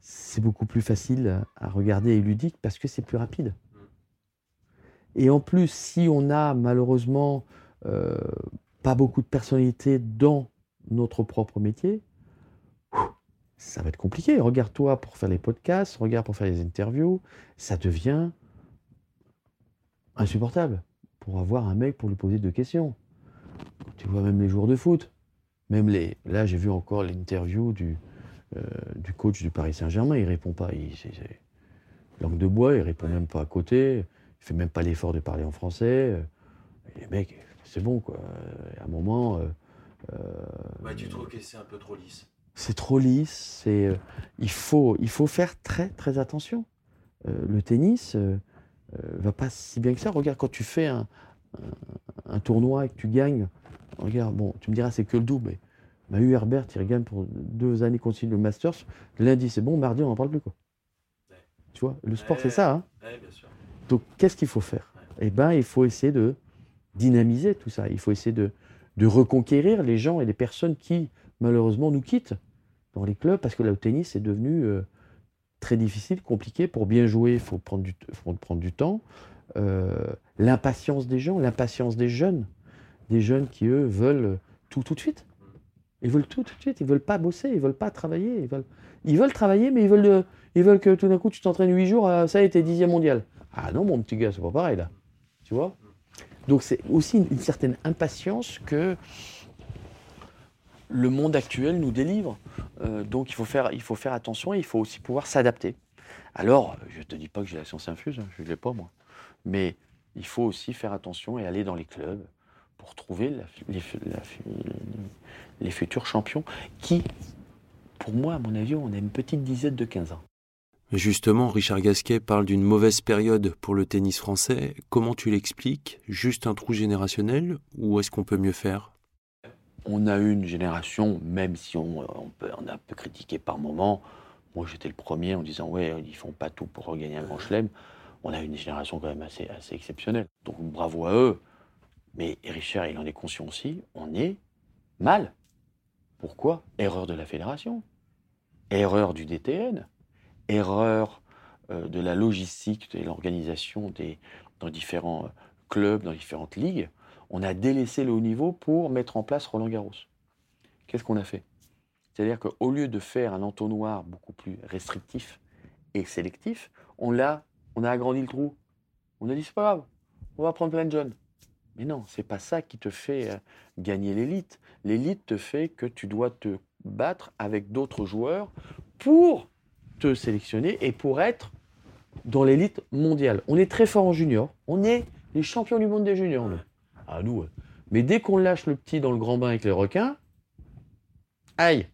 c'est beaucoup plus facile à regarder et ludique? Parce que c'est plus rapide. Et en plus, si on a malheureusement euh, pas beaucoup de personnalité dans notre propre métier, ça va être compliqué. Regarde-toi pour faire les podcasts, regarde pour faire les interviews, ça devient insupportable pour avoir un mec pour lui poser deux questions. Tu vois même les joueurs de foot, même les. Là, j'ai vu encore l'interview du, euh, du coach du Paris Saint-Germain. Il répond pas. Il, langue de bois. Il répond même pas à côté. Il fait même pas l'effort de parler en français. Les mecs, c'est bon quoi. À un moment. euh, Ouais, tu trouves que c'est un peu trop lisse c'est trop lisse. C'est, euh, il, faut, il faut faire très très attention. Euh, le tennis euh, euh, va pas si bien que ça. Regarde, quand tu fais un, un- un tournoi et que tu gagnes, regarde, bon, tu me diras c'est que le double, mais Mahu Herbert, il gagne pour deux années continues le Masters. Lundi, c'est bon, mardi, on n'en parle plus. Quoi. Ouais. Tu vois, le sport, Ouais. c'est ça. hein. Bien sûr. Donc, qu'est-ce qu'il faut faire? Eh ben, il faut essayer de dynamiser tout ça. Il faut essayer de, de reconquérir les gens et les personnes qui, malheureusement, nous quittent dans les clubs parce que là, le tennis, c'est devenu euh, très difficile, compliqué. Pour bien jouer, il faut prendre du, faut prendre du temps. Euh, l'impatience des gens, l'impatience des jeunes. Des jeunes qui, eux, veulent tout tout de suite. Ils veulent tout tout de suite. Ils veulent pas bosser, ils veulent pas travailler. Ils veulent, ils veulent travailler, mais ils veulent, euh, ils veulent que tout d'un coup, tu t'entraînes 8 jours, euh, ça y est, t'es dixième mondial. Ah non, mon petit gars, c'est pas pareil, là. Tu vois? Donc, c'est aussi une certaine impatience que le monde actuel nous délivre. Euh, donc, il faut, faire, attention et il faut aussi pouvoir s'adapter. Alors, je ne te dis pas que j'ai la science infuse, hein, je ne l'ai pas, moi. Mais il faut aussi faire attention et aller dans les clubs pour trouver les futurs champions qui, pour moi, à mon avis, on a une petite dizaine de 15 ans. Justement, Richard Gasquet parle d'une mauvaise période pour le tennis français. Comment tu l'expliques? Juste un trou générationnel ou est-ce qu'on peut mieux faire? On a eu une génération, même si on, peut, a un peu critiqué par moment, moi j'étais le premier en disant ouais, ils font pas tout pour regagner un grand chelem. On a eu une génération quand même assez, exceptionnelle. Donc bravo à eux. Mais Richard, il en est conscient aussi, on est mal. Pourquoi? Erreur de la fédération, erreur du DTN, erreur euh, de la logistique et l'organisation dans différents euh, clubs, dans différentes ligues on a délaissé le haut niveau pour mettre en place Roland Garros. Qu'est-ce qu'on a fait? C'est-à-dire qu'au lieu de faire un entonnoir beaucoup plus restrictif et sélectif, on, l'a, on a agrandi le trou. On a dit c'est pas grave, on va prendre plein de jeunes. Mais non, c'est pas ça qui te fait euh, gagner l'élite. L'élite te fait que tu dois te battre avec d'autres joueurs pour te sélectionner et pour être dans l'élite mondiale. On est très fort en junior. On est les champions du monde des juniors. À nous. ouais. Mais dès qu'on lâche le petit dans le grand bain avec les requins, aïe.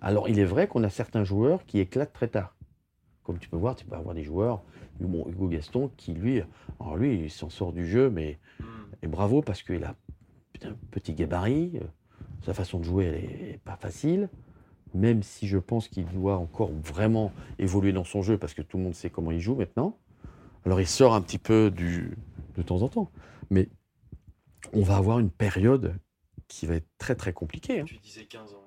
Alors il est vrai qu'on a certains joueurs qui éclatent très tard. Comme tu peux voir, tu peux avoir des joueurs, bon, Hugo Gaston, qui lui, alors lui, il s'en sort du jeu, mais bravo parce qu'il a putain, petit gabarit, euh, sa façon de jouer, elle est pas facile. Même si je pense qu'il doit encore vraiment évoluer dans son jeu parce que tout le monde sait comment il joue maintenant. Alors il sort un petit peu du, de temps en temps. Mais on va avoir une période qui va être très très compliquée. hein. Tu disais 15 ans.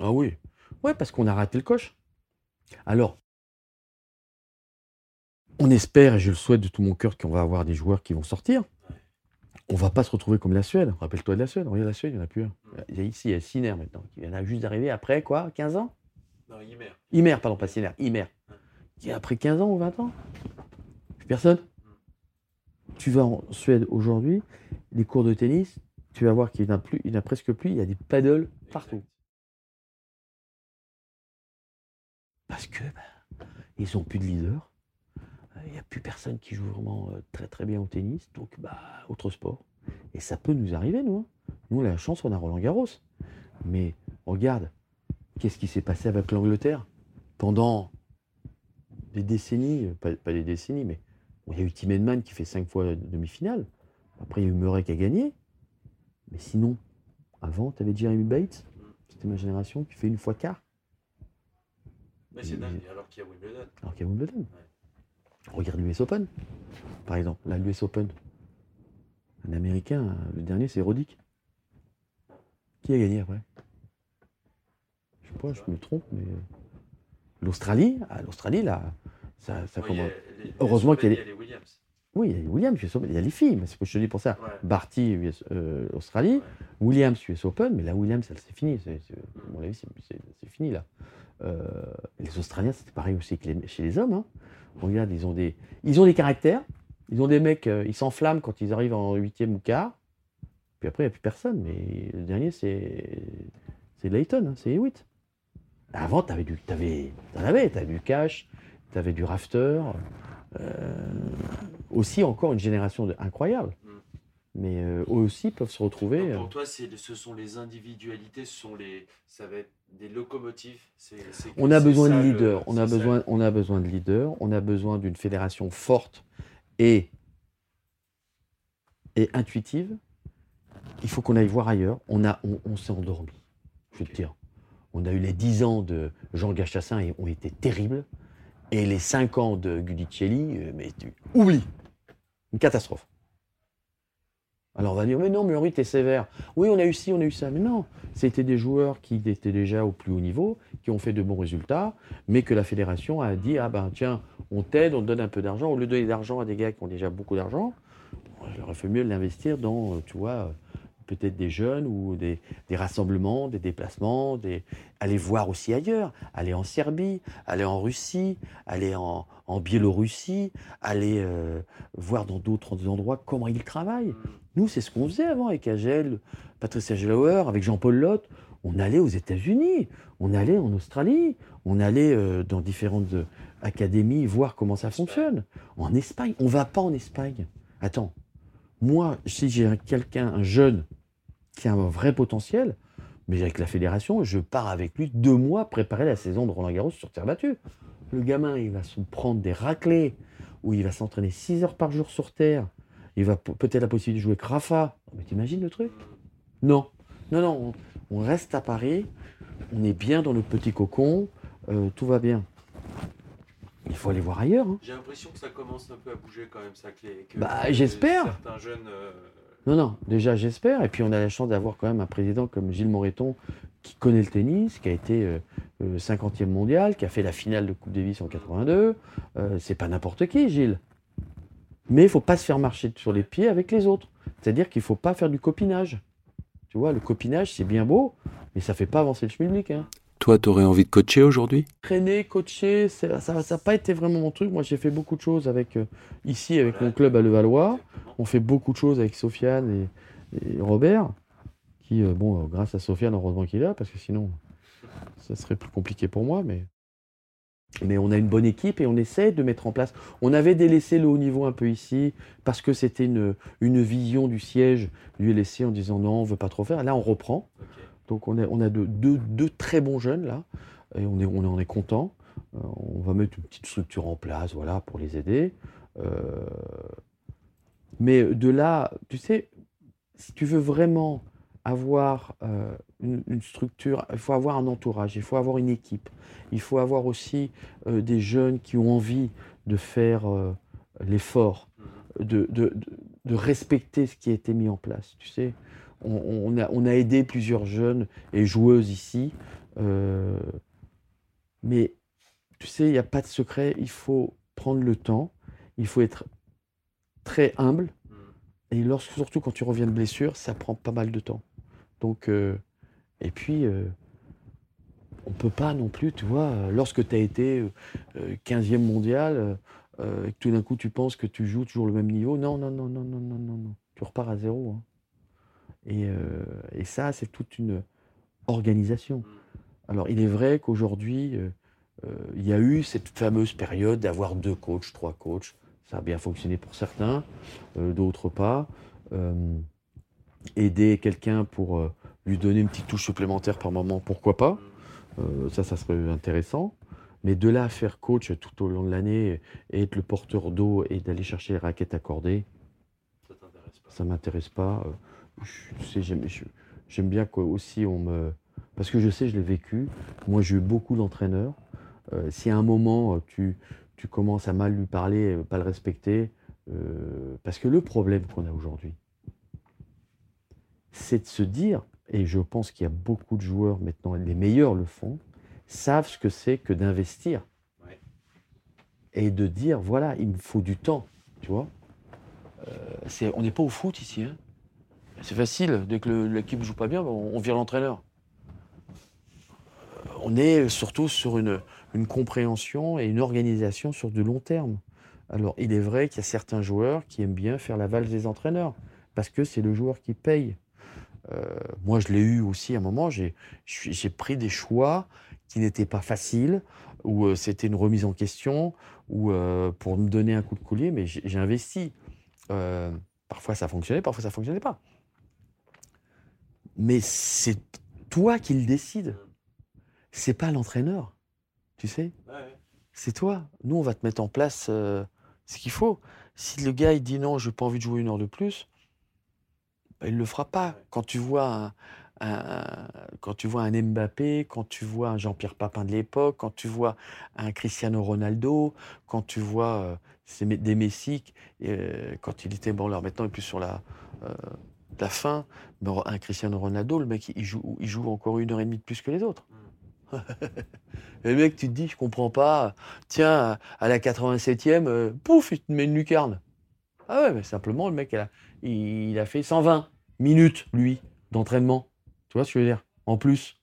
Ah oui. Ouais, parce qu'on a raté le coche. Alors, on espère, et je le souhaite de tout mon cœur, qu'on va avoir des joueurs qui vont sortir. On va pas se retrouver comme la Suède. Rappelle-toi de la Suède. Regarde la Suède, il n'y en a plus un. Il y a ici, il y a Siner maintenant, qui vient juste d'arriver après quoi 15 ans? Non, Ymer. Imer, pardon, pas Siner, Imer. qui après 15 ans ou 20 ans? Plus personne? Tu vas en Suède aujourd'hui, les cours de tennis, tu vas voir qu'il n'y en a plus, il y en a presque plus, il y a des paddles partout. Parce que bah, ils n'ont plus de leader. Il n'y a plus personne qui joue vraiment euh, très très bien au tennis, donc bah autre sport. Et ça peut nous arriver, nous. hein. Nous, on a la chance, on a Roland Garros. Mais regarde, qu'est-ce qui s'est passé avec l'Angleterre pendant des décennies, euh, pas, pas des décennies, mais bon, il y a eu Tim Henman qui fait cinq fois demi-finale. Après, il y a eu Murray qui a gagné. Mais sinon, avant, tu avais Jeremy Bates, c'était ma génération, qui fait une fois quart. Mais c'est dingue, alors qu'il y a Wimbledon. Alors qu'il y a Wimbledon. Regarde l'US Open, par exemple. La l'US Open. Un Américain, le dernier, c'est Roddick. Qui a gagné après? Je sais pas, je me trompe, mais. euh, L'Australie, ah, l'Australie, là, ça, Ouais, commence. Heureusement qu'il y a les Williams? Oui, il y a les Williams, US Open, il y a les filles, mais c'est ce que je te dis pour ça. Ouais. Barty, US, euh, Australie, Williams, US Open, mais la Williams, c'est fini. C'est, à mon avis, c'est, fini, là. Euh, les Australiens, c'était pareil aussi que les- chez les hommes. hein. Regarde, ils ont, des, ils ont des caractères. Ils ont des mecs, euh, ils s'enflamment quand ils arrivent en huitième ou quart. Puis après, il n'y a plus personne. Mais le dernier, c'est, c'est Layton, hein, c'est Hewitt. Avant, tu avais du, t'en avais, t'avais du cash, tu avais du rafter. Euh, aussi, encore une génération de, incroyable. Mm. Mais euh, eux aussi peuvent se retrouver. Donc, euh, pour toi, ce sont les individualités, ce sont les, ça va être des locomotives. On a besoin ça, de le- leaders. On a besoin, on a besoin de leaders. On a besoin d'une fédération forte et, et intuitive. Il faut qu'on aille voir ailleurs. On, a, on, on s'est endormi. Je vais te dire. On a eu les 10 ans de Jean Gachassin et ont été terribles. Et les 5 ans de Gudicelli, euh, mais tu oublies. Une catastrophe. Alors on va dire, mais non, mais t'es sévère. Oui, on a eu ci, on a eu ça. Mais non, c'était des joueurs qui étaient déjà au plus haut niveau, qui ont fait de bons résultats, mais que la fédération a dit, ah ben tiens, on t'aide, on te donne un peu d'argent. Au lieu de donner de l'argent à des gars qui ont déjà beaucoup d'argent, il aurait fait mieux de l'investir dans, euh, tu vois, peut-être des jeunes ou des, rassemblements, des déplacements, aller voir aussi ailleurs, aller en Serbie, aller en Russie, aller en, Biélorussie, aller euh, voir dans d'autres endroits comment ils travaillent. Nous, c'est ce qu'on faisait avant avec Agel, Patricia Gelauer, avec Jean-Paul Lotte. On allait aux États-Unis, on allait en Australie, on allait euh, dans différentes euh, académies voir comment ça fonctionne. En Espagne, on va pas en Espagne. Attends, moi, si j'ai un- quelqu'un, un jeune, qui a un vrai potentiel, mais avec la fédération, je pars avec lui deux mois préparer la saison de Roland Garros sur terre battue. Le gamin, il va se prendre des raclés, où il va s'entraîner 6 heures par jour sur terre. Il va pe- peut-être la possibilité de jouer avec Rafa. Mais t'imagines le truc? Non. Non, non, on, on reste à Paris, on est bien dans notre petit cocon, euh, tout va bien. Il faut aller voir ailleurs. hein. J'ai l'impression que ça commence un peu à bouger quand même, ça. Que les, que Bah, j'espère. Certains jeunes. euh, Non, non, déjà j'espère. Et puis on a la chance d'avoir quand même un président comme Gilles Moreton qui connaît le tennis, qui a été euh, euh, 50e mondial, qui a fait la finale de Coupe Davis en 82. Euh, c'est pas n'importe qui, Gilles. Mais il faut pas se faire marcher sur les pieds avec les autres. C'est-à-dire qu'il faut pas faire du copinage. Tu vois, le copinage, c'est bien beau, mais ça fait pas avancer le schmilblick. Hein. Toi, t'aurais envie de coacher aujourd'hui? Traîner, coacher, ça n'a pas été vraiment mon truc. Moi, j'ai fait beaucoup de choses avec, euh, ici avec Voilà. mon club à Levallois. On fait beaucoup de choses avec Sofiane et, et Robert, qui, euh, bon, euh, grâce à Sofiane, heureusement qu'il est là, parce que sinon, ça serait plus compliqué pour moi. Mais, mais on a une bonne équipe et on essaie de mettre en place. On avait délaissé le haut niveau un peu ici, parce que c'était une, une vision du siège, lui laisser en disant non, on veut pas trop faire. Là, on reprend. Donc on, a deux, très bons jeunes là, et on, est, on en est content. Euh, on va mettre une petite structure en place, voilà, pour les aider. Euh, mais de là, tu sais, si tu veux vraiment avoir euh, une, structure, il faut avoir un entourage, il faut avoir une équipe, il faut avoir aussi des jeunes qui ont envie de faire l'effort, de- de respecter ce qui a été mis en place. Tu sais, on, on a, on a aidé plusieurs jeunes et joueuses ici, euh, mais tu sais, il n'y a pas de secret. Il faut prendre le temps, il faut être très humble, Mhm. et lorsque, surtout quand tu reviens de blessure, ça prend pas mal de temps. Donc, euh, et puis, euh, on peut pas non plus, tu vois, lorsque tu as été euh, 15e mondial, euh, euh, et que tout d'un coup tu penses que tu joues toujours le même niveau, non, non, non, non, non, non, non, non. Tu repars à zéro. hein. Et, euh, et ça, c'est toute une organisation. Alors, il est vrai qu'aujourd'hui, euh, euh, il y a eu cette fameuse période d'avoir deux coachs, trois coachs. Ça a bien fonctionné pour certains, d'autres pas. Aider quelqu'un pour lui donner une petite touche supplémentaire par moment, pourquoi pas Ça, ça serait intéressant. Mais de là à faire coach tout au long de l'année et être le porteur d'eau et d'aller chercher les raquettes accordées, ça m'intéresse pas. Je- Tu sais, j'aime, bien que aussi on me, parce que je sais, je l'ai vécu. Moi, j'ai eu beaucoup d'entraîneurs. Euh, si à un moment euh, tu, tu commences à mal lui parler, euh, pas le respecter, euh, parce que le problème qu'on a aujourd'hui, c'est de se dire, et je pense qu'il y a beaucoup de joueurs maintenant, les meilleurs le font, savent ce que c'est que d'investir. Et de dire, voilà, il me faut du temps, tu vois. Euh, on n'est pas au foot ici. hein. C'est facile, dès que l'équipe ne joue pas bien, ben, on, vire l'entraîneur. Euh, On est surtout sur une, compréhension et une organisation sur du long terme. Alors, il est vrai qu'il y a certains joueurs qui aiment bien faire la valse des entraîneurs, parce que c'est le joueur qui paye. Euh, moi, je l'ai eu aussi à un moment, j'ai pris des choix qui n'étaient pas faciles, où euh, c'était une remise en question, ou pour me donner un coup de collier, mais j'ai investi. Parfois ça fonctionnait, parfois ça fonctionnait pas. Mais c'est toi qui le décides. C'est pas l'entraîneur, tu sais. C'est toi. Nous, on va te mettre en place euh, ce qu'il faut. Si le gars il dit non, je n'ai pas envie de jouer une heure de plus, ben, il ne le fera pas. Quand tu vois un, un- quand tu vois un Mbappé, quand tu vois un Jean-Pierre Papin de l'époque, quand tu vois un Cristiano Ronaldo, quand tu vois euh, des Messi, euh, quand il était bon, alors maintenant il est plus sur la, euh, la fin, un Cristiano Ronaldo, le mec il joue, il joue encore une heure et demie de plus que les autres. Et le mec, tu te dis, je comprends pas. Tiens, à la 87e, euh, pouf, il te met une lucarne. Ah ouais, mais simplement, le mec, il a, il a fait 120 minutes, lui, d'entraînement. Tu vois ce que je veux dire? En plus.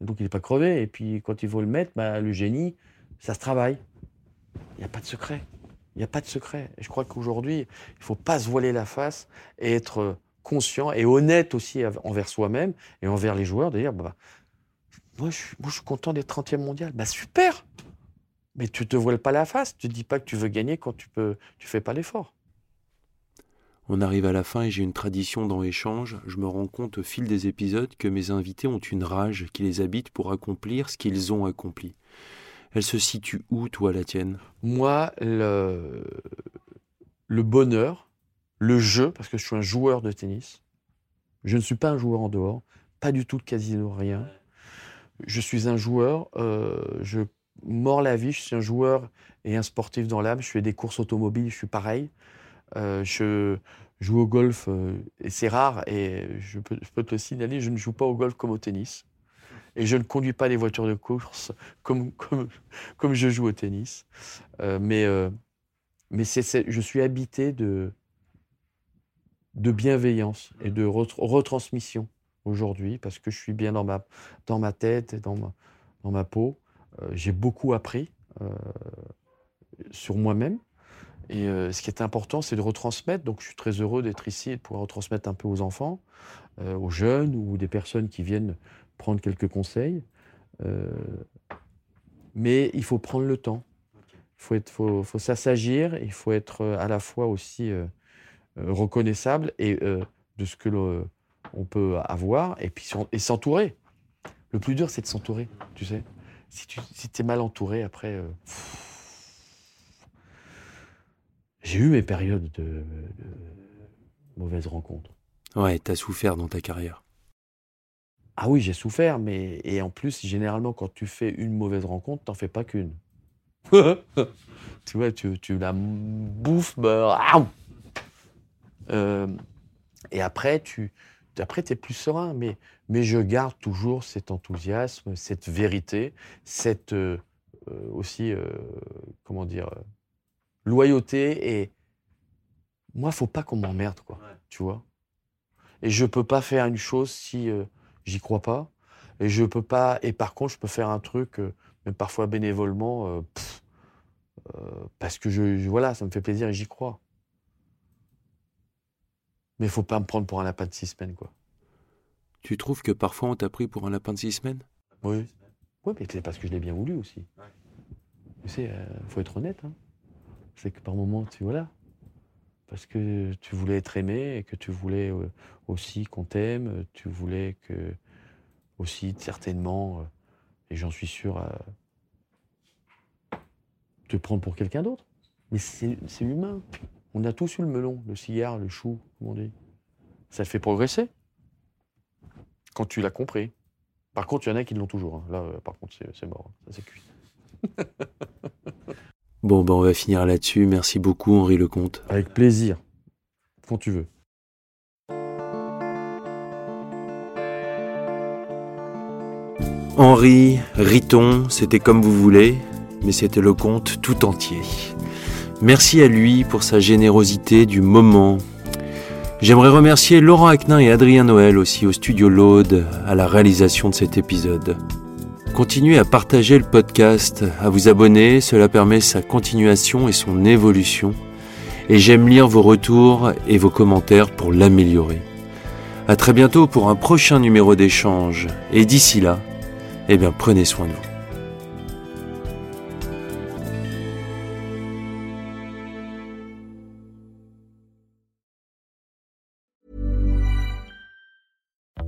Donc, il n'est pas crevé. Et puis, quand il faut le mettre, bah, le génie, ça se travaille. Il n'y a pas de secret. Il n'y a pas de secret. Et je crois qu'aujourd'hui, il ne faut pas se voiler la face et être euh, conscient et honnête aussi envers soi-même et envers les joueurs, de dire, bah, moi, je, suis- moi, je suis content d'être 30e mondial. Bah super Mais tu te voiles pas la face. Tu dis pas que tu veux gagner quand tu peux, tu fais pas l'effort. On arrive à la fin et j'ai une tradition dans l'échange. Je me rends compte au fil des épisodes que mes invités ont une rage qui les habite pour accomplir ce qu'ils ont accompli. Elle se situe où, toi, la tienne? Moi, le, le bonheur, le jeu, parce que je suis un joueur de tennis. Je ne suis pas un joueur en dehors, pas du tout de casino, rien. Je suis un joueur, euh, je mords la vie, je suis un joueur et un sportif dans l'âme. Je fais des courses automobiles, je suis pareil. Euh, je joue au golf euh, et c'est rare et je peux, je peux te le signaler, je ne joue pas au golf comme au tennis. Et je ne conduis pas des voitures de course comme, comme, comme je joue au tennis. Mais mais c'est- je suis habité de, de bienveillance et de ret- retransmission aujourd'hui parce que je suis bien dans ma, dans ma tête et dans ma, dans ma peau. Euh, j'ai beaucoup appris euh, sur moi-même. Et euh, ce qui est important, c'est de retransmettre. Donc, je suis très heureux d'être ici et de pouvoir retransmettre un peu aux enfants, aux jeunes ou des personnes qui viennent prendre quelques conseils. Mais il faut prendre le temps. Il faut, faut, faut s'assagir. Il faut être à la fois aussi reconnaissable et euh, de ce que le- on peut avoir et puis et s'entourer. Le plus dur, c'est de s'entourer, tu sais. Si tu si es mal entouré, après. euh, j'ai eu mes périodes de, de mauvaises rencontres. Ouais, t'as souffert dans ta carrière. Ah oui, j'ai souffert, mais et en plus, généralement, quand tu fais une mauvaise rencontre, t'en fais pas qu'une. tu vois, tu, tu la bouffes, bah, ah Euh, et après, tu après, es plus serein. Mais, mais je garde toujours cet enthousiasme, cette vérité, cette euh, euh, aussi, euh, comment dire, loyauté. Et moi, faut pas qu'on m'emmerde, quoi. Tu vois Et je peux pas faire une chose si j'y crois pas. Et je peux pas. Et par contre, je peux faire un truc, même parfois bénévolement, pff, parce que je, je- voilà, ça me fait plaisir et j'y crois. Mais il faut pas me prendre pour un lapin de six semaines, quoi. Tu trouves que parfois on t'a pris pour un lapin de six semaines? Oui. Oui, mais c'est parce que je l'ai bien voulu aussi. Tu sais, il faut être honnête. hein. C'est que par moments, tu voilà. Parce que tu voulais être aimé et que tu voulais euh, aussi qu'on t'aime. euh, Tu voulais que aussi certainement, euh, et j'en suis sûr, euh, te prendre pour quelqu'un d'autre. Mais c'est humain. On a tous eu le melon, le cigare, le chou, comme on dit. Ça te fait progresser. Quand tu l'as compris. Par contre, il y en a qui l'ont toujours. hein. Là, euh, par contre, c'est mort. hein. Ça, c'est cuit. Bon, ben on va finir là-dessus. Merci beaucoup, Henri Lecomte. Avec plaisir. Quand tu veux. Henri, Riton, c'était comme vous voulez, mais c'était le conte tout entier. Merci à lui pour sa générosité du moment. J'aimerais remercier Laurent Aquin et Adrien Noël aussi au studio Laude à la réalisation de cet épisode. Continuez à partager le podcast, à vous abonner, cela permet sa continuation et son évolution. Et j'aime lire vos retours et vos commentaires pour l'améliorer. À très bientôt pour un prochain numéro d'échange. Et d'ici là, eh bien, prenez soin de vous.